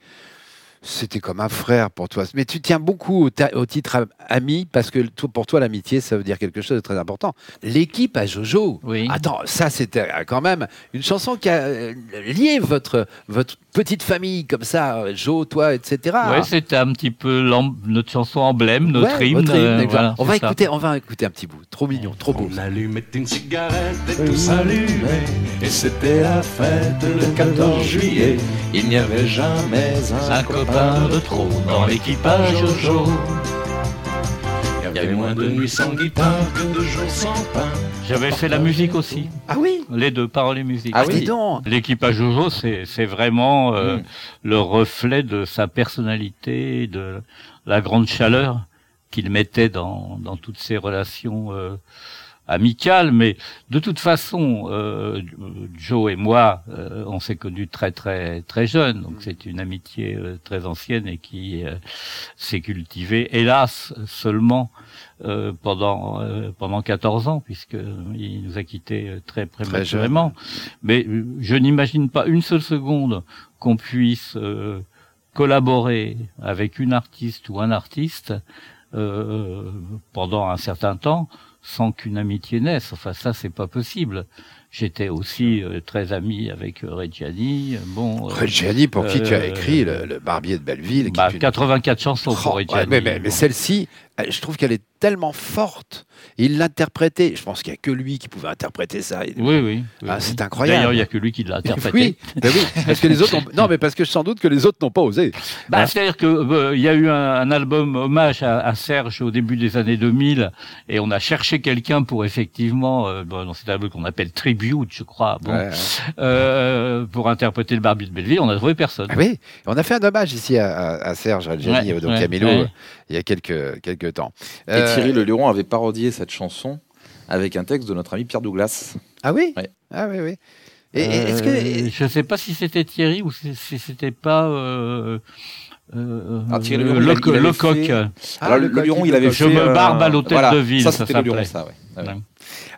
C'était comme un frère pour toi. Mais tu tiens beaucoup au, titre am- ami, parce que pour toi, l'amitié, ça veut dire quelque chose de très important. L'équipe à Jojo. Oui. Attends, ça, c'était euh, quand même une chanson qui a euh, lié votre, votre petite famille, comme ça, euh, Jo, toi, etc. Ouais, c'était un petit peu notre chanson emblème, notre Ouais, hymne. votre hymne, euh, voilà, on, va ça. écouter, on va écouter un petit bout. Trop mignon, trop beau. On allumait une cigarette et tous allumaient Et c'était la fête le 14 juillet Il n'y avait jamais un, Un copain de trop dans l'équipage Jojo. Il y avait moins de nuits sans guitare que de jours sans pain. J'avais fait la musique aussi, Ah oui. Les deux, paroles et musique. Ah, dis donc. L'équipage Jojo, c'est c'est vraiment euh, Mm. le reflet de sa personnalité, de la grande chaleur qu'il mettait dans, dans toutes ses relations euh, amicales. Mais de toute façon, euh, Joe et moi, euh, on s'est connus très très très jeunes, donc c'est une amitié euh, très ancienne et qui euh, s'est cultivée, hélas, seulement euh, pendant euh, pendant 14 ans, puisque il nous a quittés très prématurément. Mais je n'imagine pas une seule seconde qu'on puisse collaborer avec une artiste ou un artiste pendant un certain temps sans qu'une amitié naisse. Enfin, ça, c'est pas possible. J'étais aussi euh, très ami avec euh, Reggiani. Bon, euh, Reggiani, pour qui tu as euh, écrit le, le Barbier de Belleville. qui bah, est une- 84 chansons Oh, pour ouais, Reggiani. mais mais- mais Bon. celle-ci, elle- je trouve qu'elle est tellement forte. Il l'interprétait. Je pense qu'il n'y a que lui qui pouvait interpréter ça. Oui, oui. oui, Ah, oui. c'est incroyable. D'ailleurs, il n'y a que lui qui l'a [LAUGHS] interprété. Oui, ben oui, parce que les autres ont... non, mais parce que sans doute que les autres n'ont pas osé. Bah, C'est-à-dire que euh, y a eu un, un album hommage à, à Serge au début des années 2000 et on a cherché quelqu'un pour effectivement euh, dans cet album qu'on appelle Tribute, je crois, bon, Ouais, ouais. euh, pour interpréter le Barbier de Belleville, on a trouvé personne. Ah oui, on a fait un hommage ici à, à- à Serge Algénie, Ouais, donc Camilo, euh, il y a quelques, quelques temps. Et Euh, Thierry Le Luron avait parodié cette chanson avec un texte de notre ami Pierre Douglas. Ah oui Ouais. Ah oui, oui. Et, et Euh, est-ce que... je sais pas si c'était Thierry ou si, si c'était pas euh, euh, Ah, Thierry euh, Le Luron, il le, avait le coq. fait- Ah, Alors, le le, coq, Luron, il avait Je fait. me barbe à euh, l'hôtel voilà, de ville, Ça, c'était Le Luron, ça, ouais. Ouais, ouais.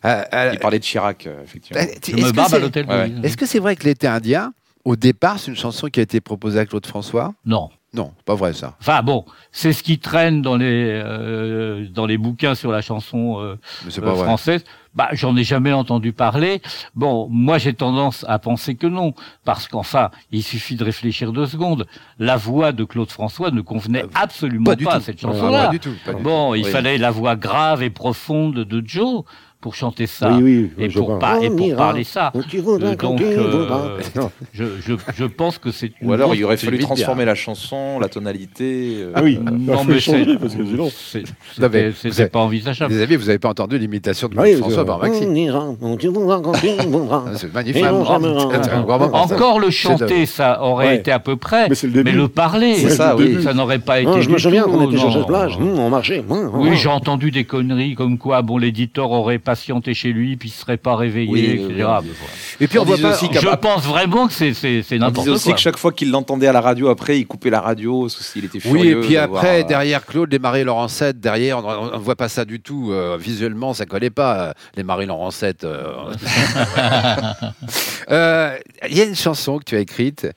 euh, euh, Il parlait de Chirac, euh, effectivement. euh, tu- Je est-ce me que barbe à l'hôtel Ouais, de ouais. ville. Est-ce que c'est vrai que l'été indien, au départ, c'est une chanson qui a été proposée à Claude François? Non. Non, pas vrai ça. Enfin bon, c'est ce qui traîne dans les euh, dans les bouquins sur la chanson euh, euh, française. Bah, j'en ai jamais entendu parler. Bon, moi j'ai tendance à penser que non, parce qu'enfin, il suffit de réfléchir deux secondes. La voix de Claude François ne convenait absolument Pas à cette chanson-là. pas du tout, pas du Bon, il Oui. fallait la voix grave et profonde de Joe pour chanter ça. Oui, oui, Et pour, pas, et pour parler ça. Euh, donc, euh, [LAUGHS] je, je, je pense que c'est Ou alors, il aurait fallu transformer la chanson, la tonalité. euh, Ah oui, Euh, non, mais changer, parce que sinon- c'était vous c'était avez- pas envisageable. Les amis, vous n'avez pas entendu l'imitation de oui, François par voudras. Ah, C'est magnifique. Encore le chanter, ça aurait été à peu près, Mais le parler, ça, n'aurait pas été. Ah, je me souviens qu'on était sur cette plage, hum, on marchait. hum, hum, Oui, j'ai entendu des conneries comme quoi, bon, l'éditeur aurait patienté chez lui, puis il serait pas réveillé, Oui, etc. oui, oui. Et puis on, On voit pas. Je pense vraiment que c'est On n'importe quoi. aussi que chaque fois qu'il l'entendait à la radio, après, il coupait la radio, parce qu'il était Oui, furieux. et puis après, euh, derrière Claude, les Marie Laurencette, derrière, on ne voit pas ça du tout. euh, visuellement, ça collait pas, euh, les Marie Laurencette. euh. [LAUGHS] [LAUGHS] Euh, Il y a une chanson que tu as écrite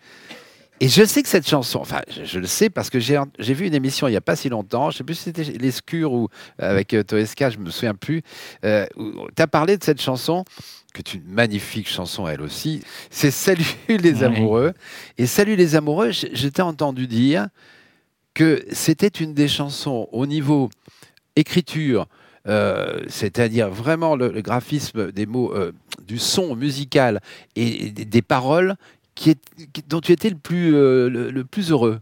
Et je sais que cette chanson, enfin, je, je le sais parce que j'ai vu une émission il n'y a pas si longtemps, je sais plus si c'était l'Escure ou avec euh, Toesca, je me souviens plus. Euh, tu as parlé de cette chanson, que est une magnifique chanson elle aussi. C'est Salut [LAUGHS] les amoureux. Et Salut les amoureux, je t'ai entendu dire que c'était une des chansons au niveau écriture, euh, c'est-à-dire vraiment le, le graphisme des mots, euh, du son musical et, des paroles qui est, qui- dont tu étais le plus, euh, le, le plus heureux.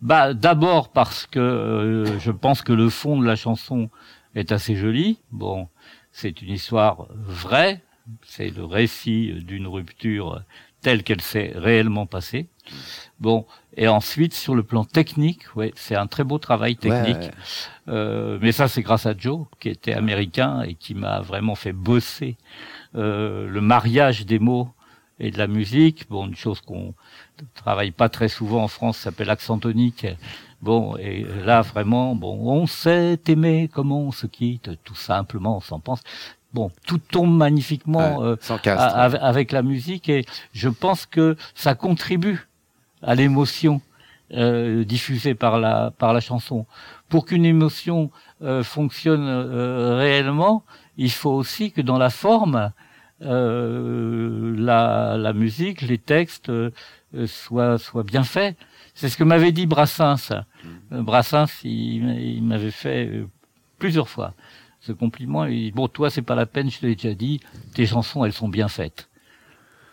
Bah, d'abord parce que euh, je pense que le fond de la chanson est assez joli. Bon, c'est une histoire vraie. C'est le récit d'une rupture telle qu'elle s'est réellement passée. Bon, et ensuite sur le plan technique, ouais, c'est un très beau travail technique. Ouais. Euh, mais ça, c'est grâce à Joe, qui était américain et qui m'a vraiment fait bosser euh, le mariage des mots et de la musique. Bon, une chose qu'on travaille pas très souvent en France, s'appelle accent tonique. Bon, et là, vraiment, bon, on s'est aimé comme on se quitte, tout simplement, on s'en pense. Bon, tout tombe magnifiquement Ouais, euh, sans castre. a- avec, avec la musique et je pense que ça contribue à l'émotion euh, diffusée par la par la chanson. Pour qu'une émotion euh, fonctionne euh, réellement, il faut aussi que dans la forme, euh, la, la musique, les textes euh, soient soient bien faits. C'est ce que m'avait dit Brassens. Euh, Brassens, il, il m'avait fait plusieurs fois ce compliment. Il dit, bon, toi, c'est pas la peine, je te l'ai déjà dit, tes chansons, elles sont bien faites.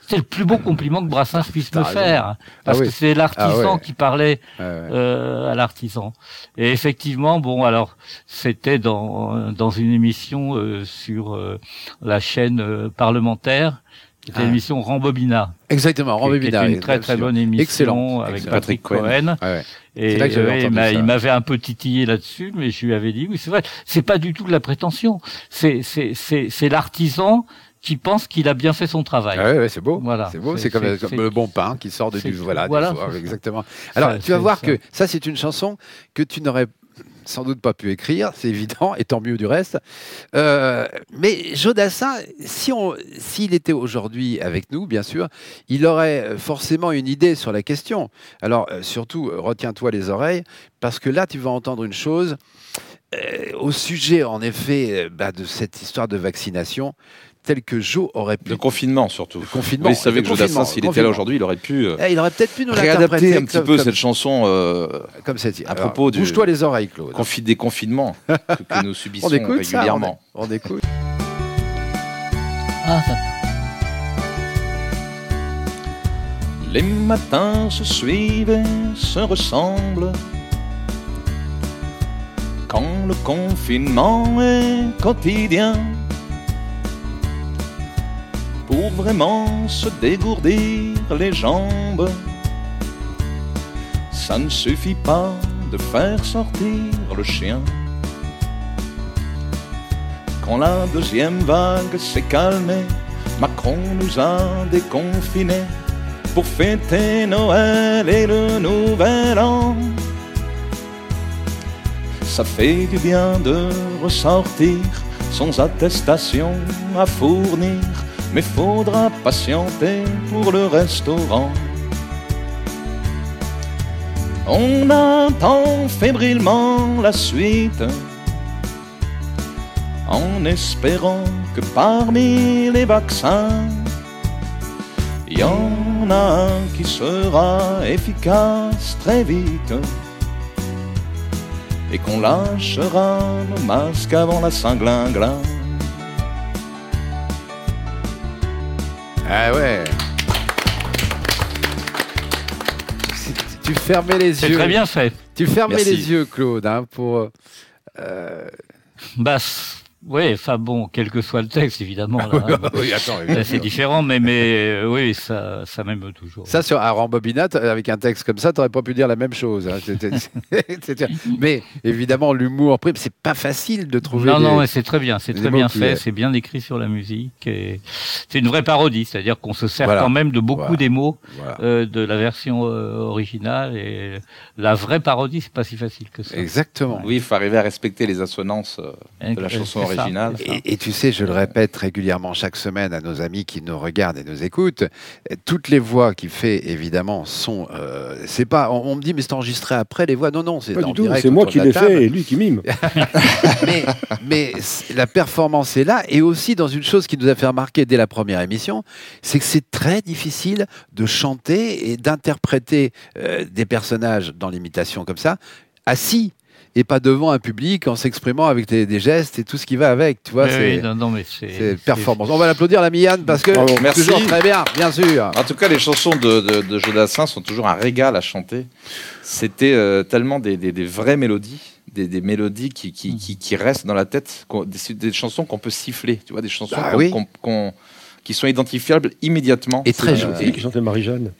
C'est le plus beau compliment que Brassens puisse me faire. Parce oui. que c'est l'artisan Ah ouais. qui parlait euh, à l'artisan. Et effectivement, bon, alors c'était dans dans une émission euh, sur euh, la chaîne euh, parlementaire, qui était Ah. l'émission Rambobina, Exactement, qui, Romain qui était Bidard, une très très bonne émission Excellent. avec Excellent. Patrick Cohen. Ouais, ouais. Et C'est là que j'avais ouais, il m'avait un peu titillé là-dessus, mais je lui avais dit oui, c'est vrai. C'est pas du tout de la prétention. C'est c'est c'est c'est l'artisan qui pense qu'il a bien fait son travail. Ah ouais, ouais, c'est beau. Voilà. C'est beau. C'est- comme, le bon pain qui sort de du voilà. du [LAUGHS] exactement. Alors, Ça, tu vas voir ça. que ça, c'est une chanson que tu n'aurais sans doute pas pu écrire, c'est évident, et tant mieux du reste. Euh, mais Jodassin, si on, s'il était aujourd'hui avec nous, bien sûr, il aurait forcément une idée sur la question. Alors, euh, surtout, euh, retiens-toi les oreilles, parce que là, tu vas entendre une chose. euh, au sujet, en effet, bah, de cette histoire de vaccination, telle que Jo aurait pu De confinement surtout. le confinement. Vous savez le que Jodassin, confinement, s'il le était là aujourd'hui, il aurait pu euh, Eh, il aurait peut-être pu nous réadapter un petit comme- peu comme- cette chanson euh, comme cette. à Alors, propos du- Bouge-toi les oreilles, Claude. confi- des confinements que, que nous [LAUGHS] subissons On écoute ça, on, régulièrement. on écoute. Ah, ça- Les matins se suivent et se ressemblent. Quand le confinement est quotidien. Pour vraiment se dégourdir les jambes, ça ne suffit pas de faire sortir le chien. Quand la deuxième vague s'est calmée, Macron nous a déconfinés pour fêter Noël et le Nouvel An. Ça fait du bien de ressortir sans attestation à fournir, mais faudra patienter pour le restaurant. On attend fébrilement la suite en espérant que parmi les vaccins, il y en a un qui sera efficace très vite et qu'on lâchera nos masques avant la Saint-Glinglin. Ah ouais. Tu- fermais les C'est yeux. très bien fait. Tu fermais Merci. les yeux, Claude, hein, pour. euh, Bah, ouais, enfin bon, quel que soit le texte, évidemment. Là, [LAUGHS] hein. oui, attends. C'est différent, mais, mais euh, oui, ça, ça m'aime toujours. Ça, sur un rembobinate, avec un texte comme ça, tu n'aurais pas pu dire la même chose. hein. [LAUGHS] Mais évidemment, l'humour prime, c'est pas facile de trouver. non, des- non, mais c'est très bien, c'est très bien fait, c'est bien écrit sur la musique. et C'est une vraie parodie, c'est-à-dire qu'on se sert Voilà. quand même de beaucoup Voilà. des mots Voilà. euh, de la version euh, originale. Et la vraie parodie, c'est pas si facile que ça. Exactement. Oui, il faut arriver à respecter les assonances euh, de la chanson ça, original. Et, et tu sais, je le répète régulièrement chaque semaine à nos amis qui nous regardent et nous écoutent, euh, toutes les voix qu'il fait, évidemment, sont. euh, c'est pas. On, on me dit, mais c'est enregistré après les voix. Non, non, c'est Pas en du direct c'est moi qui l'ai fait et lui qui mime. [LAUGHS] mais, la performance est là et aussi dans une chose qui nous a fait remarquer dès la première émission, c'est que c'est très difficile de chanter et d'interpréter euh, des personnages dans l'imitation comme ça, assis et pas devant un public en s'exprimant avec des, des gestes et tout ce qui va avec. Tu vois, c'est oui, performance. On va l'applaudir la Miane parce que Bravo. Merci. toujours très bien, bien sûr. En tout cas, les chansons de, de, de Jodassin sont toujours un régal à chanter. C'était euh, tellement des, des, des vraies mélodies, des, des mélodies qui, qui, qui, qui restent dans la tête, des, des chansons qu'on peut siffler, tu vois, des chansons Ah oui. qui sont identifiables immédiatement. Et très jolies. euh, qui chantait Marie-Jeanne.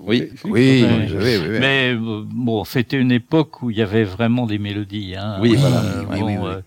Oui. Oui, oui, oui, oui. Mais euh, bon, c'était une époque où il y avait vraiment des mélodies. Hein. Oui, voilà. Euh, Oui, bon, oui, oui. euh,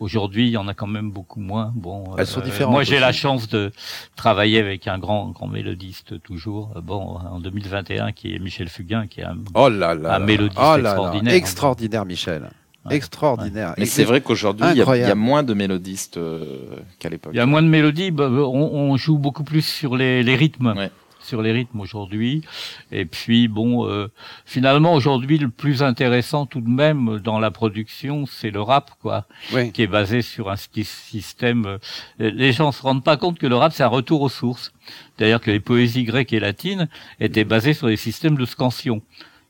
Aujourd'hui, il y en a quand même beaucoup moins. Bon, Elles sont différentes Moi, j'ai la chance de travailler avec un grand, grand mélodiste toujours. Euh, Bon, en 2021, qui est Michel Fugain, qui est un Oh là là. Un là. mélodiste Oh là là. extraordinaire. Extraordinaire, Michel. Ouais. Extraordinaire. Mais Et c'est vrai qu'aujourd'hui, il y, a- y moins de mélodistes euh, qu'à l'époque. Il y a moins de mélodies. bah, on, on joue beaucoup plus sur les, les rythmes. Ouais. Sur les rythmes aujourd'hui. Et puis bon, euh, finalement aujourd'hui le plus intéressant tout de même dans la production, c'est le rap quoi, Oui. qui est basé sur un système. euh, les gens se rendent pas compte que le rap c'est un retour aux sources. D'ailleurs que les poésies grecques et latines étaient basées sur des systèmes de scansion.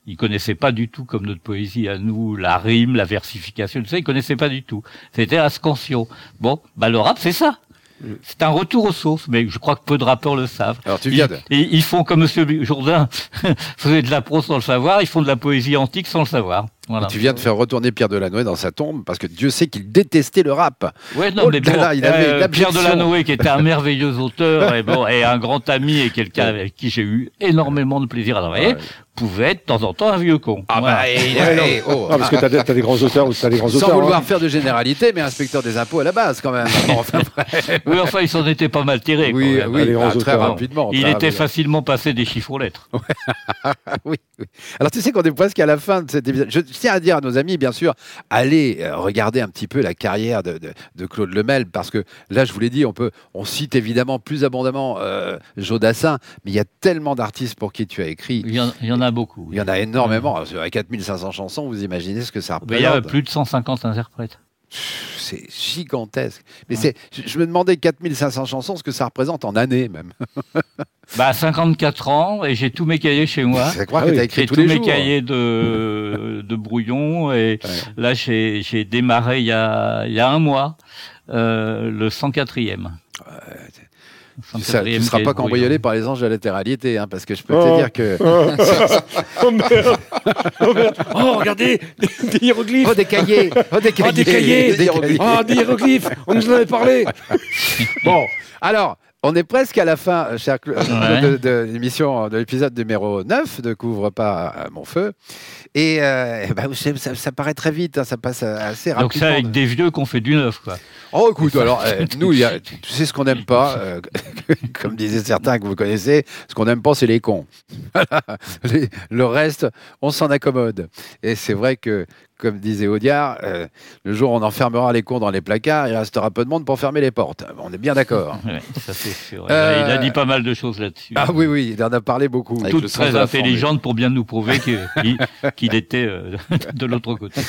Ils connaissaient pas du tout comme notre poésie à nous la rime, la versification, tout ça. Ils connaissaient pas du tout. C'était la scansion. Bon, bah le rap c'est ça. C'est un retour aux sources, mais je crois que peu de rappeurs le savent. Alors tu viens de. Ils, font comme Monsieur Jourdain [LAUGHS] faisait de la prose sans le savoir, ils font de la poésie antique sans le savoir. Voilà. Tu viens de faire retourner Pierre Delanoë dans sa tombe parce que Dieu sait qu'il détestait le rap. Ouais, non, Oh mais bon, là, il avait euh, Pierre. Delanoë, qui était un [LAUGHS] merveilleux auteur et, bon, et un grand ami et quelqu'un avec qui j'ai eu énormément de plaisir à travailler, Ouais. Pouvait être de temps en temps un vieux con. Ah Voilà. bah, il Ouais, non. oh, Ah, parce que t'as des, t'as des grands auteurs ou t'as des grands Sans auteurs. vouloir hein. faire de généralité, mais inspecteur des impôts à la base quand même. [LAUGHS] Enfin. Oui, enfin, il s'en était pas mal tiré. oui, quand même. oui, les grands ah, très rapidement. Il très était rapidement. facilement passé des chiffres aux lettres. [LAUGHS] oui, oui. Alors tu sais qu'on est presque à la fin de cet épisode. Je tiens à dire à nos amis, bien sûr, allez euh, regarder un petit peu la carrière de, de- de Claude Lemel, parce que là, je vous l'ai dit, on peut, on cite évidemment plus abondamment euh, Jodassin, mais il y a tellement d'artistes pour qui tu as écrit. Il y en, il y en a beaucoup. Il y en a énormément. À 4500 chansons, vous imaginez ce que ça Mais il y a représente. plus de 150 interprètes. C'est gigantesque. Mais c'est, je, me demandais 4500 chansons, ce que ça représente en années même. [LAUGHS] Bah, 54 ans, et j'ai tous mes cahiers chez moi. C'est croire Ah que oui. tu as écrit J'ai tous tous les mes jours. cahiers de, de brouillon, et [LAUGHS] Ouais. là, j'ai démarré il y a, y a un mois, euh, le 104e. Ça, tu ne seras pas cambriolé par les anges de la latéralité, hein, parce que je peux te Oh. dire que. [LAUGHS] Oh merde. Oh merde. Oh, regardez Des, hiéroglyphes. Oh, des cahiers. Oh, des cahiers Oh, des cahiers. Des cahiers. Oh, des hiéroglyphes. On nous en avait parlé. Bon, alors, on est presque à la fin, euh, cher Cla- Ouais. de, de l'émission, de l'épisode numéro 9 de Couvre pas mon feu. Et euh, eh ben, ça, paraît très vite, hein, ça passe assez rapidement. Donc c'est avec des vieux qu'on fait du neuf, quoi. Oh, écoute, [LAUGHS] alors, euh, nous, il y a, tu sais ce qu'on n'aime pas, euh, [LAUGHS] comme disaient certains que vous connaissez, ce qu'on n'aime pas, c'est les cons. [LAUGHS] Les- le reste, on s'en accommode. Et c'est vrai que, comme disait Audiard, euh, le jour où on enfermera les cons dans les placards, il restera peu de monde pour fermer les portes. On est bien d'accord. [LAUGHS] Ouais, ça c'est sûr. Euh, Il a dit pas mal de choses là-dessus. Ah oui, oui, il en a parlé beaucoup. Avec Toutes très intelligentes pour bien nous prouver [LAUGHS] qu'il était euh, [LAUGHS] de l'autre côté.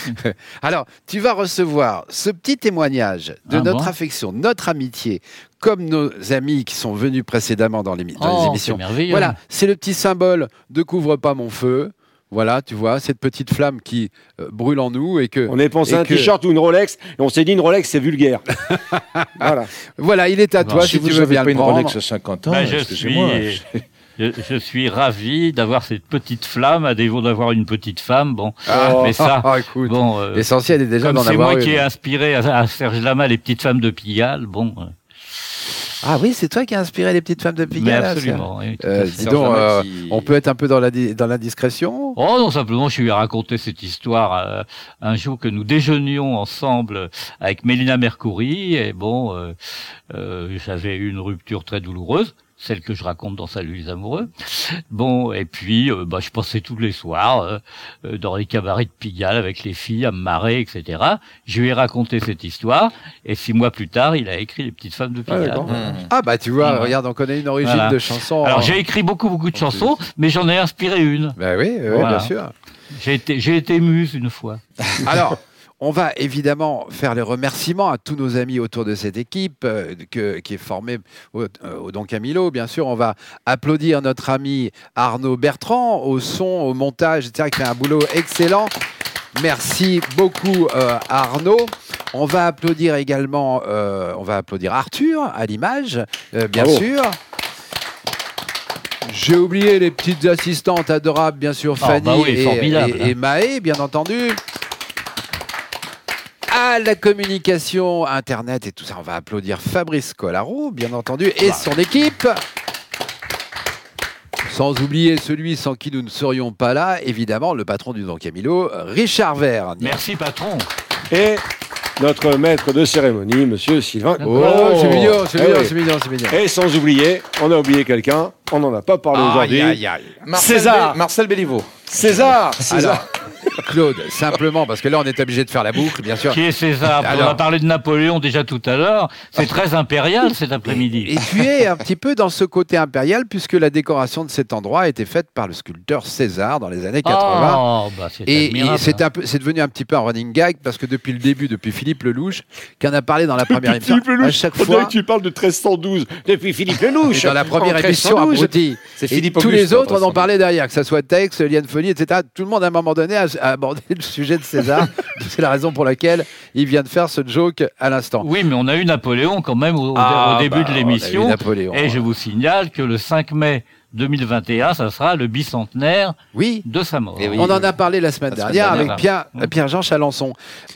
Alors, tu vas recevoir ce petit témoignage de Ah notre bon affection, notre amitié, comme nos amis qui sont venus précédemment dans, les Oh, émissions. Voilà, c'est le petit symbole de couvre pas mon feu. Voilà, tu vois, cette petite flamme qui euh, brûle en nous et que. On avait pensé à un que- t-shirt ou une Rolex, et on s'est dit une Rolex, c'est vulgaire. [LAUGHS] voilà. Voilà, il est à toi si si vous tu veux bien pas le une prendre. Rolex à 50 ans, Ben, je suis- Je, je suis ravi d'avoir cette petite flamme, à défaut d'avoir une petite femme? Bon, Ah, mais ça, [LAUGHS] écoute, bon, euh, l'essentiel est déjà d'en c'est avoir moi une. qui ai inspiré à, à Serge Lama les petites femmes de Pigalle, bon, euh, Ah oui, c'est toi qui as inspiré les petites femmes de mais Pigalle. là, absolument. oui, Euh, dis donc, euh, qui- on peut être un peu dans la, dans la discrétion Oh non, simplement, je lui ai raconté cette histoire euh, un jour que nous déjeunions ensemble avec Mélina Mercouri et bon, euh, euh, j'avais eu une rupture très douloureuse. Celle que je raconte dans Salut les amoureux. Bon, et puis euh, bah, je passais tous les soirs euh, euh, dans les cabarets de Pigalle avec les filles à me marrer, etc. Je lui ai raconté cette histoire, et six mois plus tard, il a écrit Les petites femmes de Pigalle. d'accord. Ah bah tu vois, regarde, on connaît une origine Voilà. de chanson. Alors j'ai écrit beaucoup beaucoup de chansons, mais j'en ai inspiré une. Bah oui, oui, Voilà. bien sûr. J'ai été j'ai été muse une fois. Alors, on va évidemment faire les remerciements à tous nos amis autour de cette équipe euh, que- qui est formée au, euh, au Don Camilo. Bien sûr, on va applaudir notre ami Arnaud Bertrand au son, au montage, etc., qui fait un boulot excellent. Merci beaucoup euh, Arnaud. On va applaudir également, on va applaudir Arthur à l'image, bien Bravo. sûr. J'ai oublié les petites assistantes adorables, bien sûr, Ah, Fanny bah oui, et, formidable, et- et Maë, bien entendu. À la communication Internet et tout ça, on va applaudir Fabrice Collaro, bien entendu, et son équipe. Sans oublier celui sans qui nous ne serions pas là, évidemment, le patron du Don Camilo, Richard Verne. Merci patron. Et notre maître de cérémonie, monsieur Sylvain. Oh, c'est mignon, c'est Eh mignon, oui. c'est mignon, c'est mignon. Et sans oublier, on a oublié quelqu'un, on n'en a pas parlé aujourd'hui. Aïe, aïe, aïe. Marcel, César. Marcel Béliveau. César, César. Claude, simplement, parce que là, on est obligé de faire la boucle, bien sûr. Qui est César? On Alors. a parlé de Napoléon déjà tout à l'heure. C'est très impérial cet après-midi. Et tu es un petit peu dans ce côté impérial, puisque la décoration de cet endroit a été faite par le sculpteur César dans les années 80. Oh, bah, c'est Et, et admirable. c'est un peu, c'est devenu un petit peu un running gag parce que depuis le début, depuis Philippe Lelouch, qui en a parlé dans la première émission, Philippe Lelouch, à chaque fois, que tu parles de 1312 depuis Philippe Lelouch. dans la première émission, 1312. abruti. C'est Et Philippe tous Auguste, les autres, on en Vincent. parlait derrière, que ce soit Tex, Liane Folie, etc. Tout le monde, à un moment donné, a, a abordé le sujet de César. [LAUGHS] c'est la raison pour laquelle il vient de faire ce joke à l'instant. Oui, mais on a eu Napoléon quand même au, au- Ah, au début bah, de l'émission. Et je vous signale que le 5 mai 2021, ça sera le bicentenaire Oui, de sa mort. Eh oui. On en a parlé la semaine dernière avec Pierre, Mmh. Pierre-Jean Chalençon.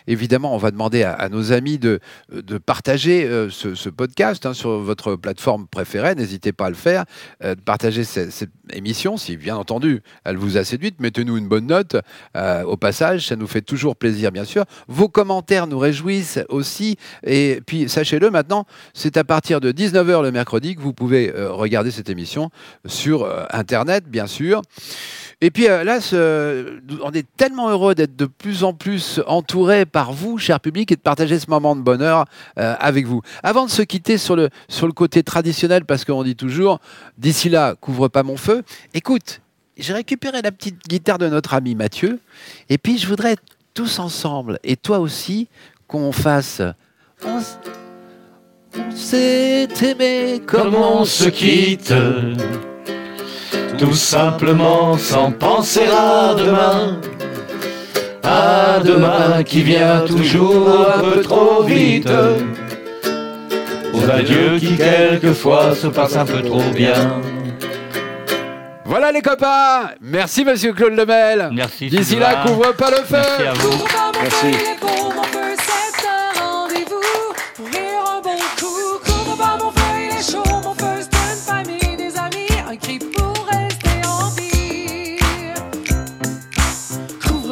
Évidemment, on va demander à, à nos amis de, de partager euh, ce, ce podcast hein, sur votre plateforme préférée. N'hésitez pas à le faire, euh, de partager ce- cette émission. Si, bien entendu, elle vous a séduite, mettez-nous une bonne note euh, au passage. Ça nous fait toujours plaisir, bien sûr. Vos commentaires nous réjouissent aussi. Et puis, sachez-le maintenant, c'est à partir de 19h le mercredi que vous pouvez euh, regarder cette émission sur euh, Internet, bien sûr. Et puis euh, là, on est tellement heureux d'être de plus en plus entouré par vous, cher public, et de partager ce moment de bonheur euh, avec vous. Avant de se quitter sur le, sur le côté traditionnel, parce qu'on dit toujours, d'ici là, couvre pas mon feu, écoute, j'ai récupéré la petite guitare de notre ami Mathieu, et puis je voudrais tous ensemble, et toi aussi, qu'on fasse... On, s'est comme on se quitte. Tout simplement sans penser à demain. À demain qui vient toujours un peu trop vite. Aux adieux qui quelquefois se passent un peu trop bien. Voilà les copains Merci Monsieur Claude Lemel Merci. D'ici là, couvre pas le feu Merci à vous. Merci.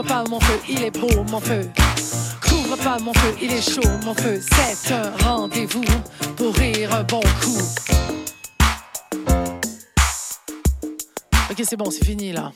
Pas mon feu, il est beau, mon feu. Couvre pas mon feu, il est chaud, mon feu, c'est un rendez-vous pour rire un bon coup. Ok, c'est bon, c'est fini là.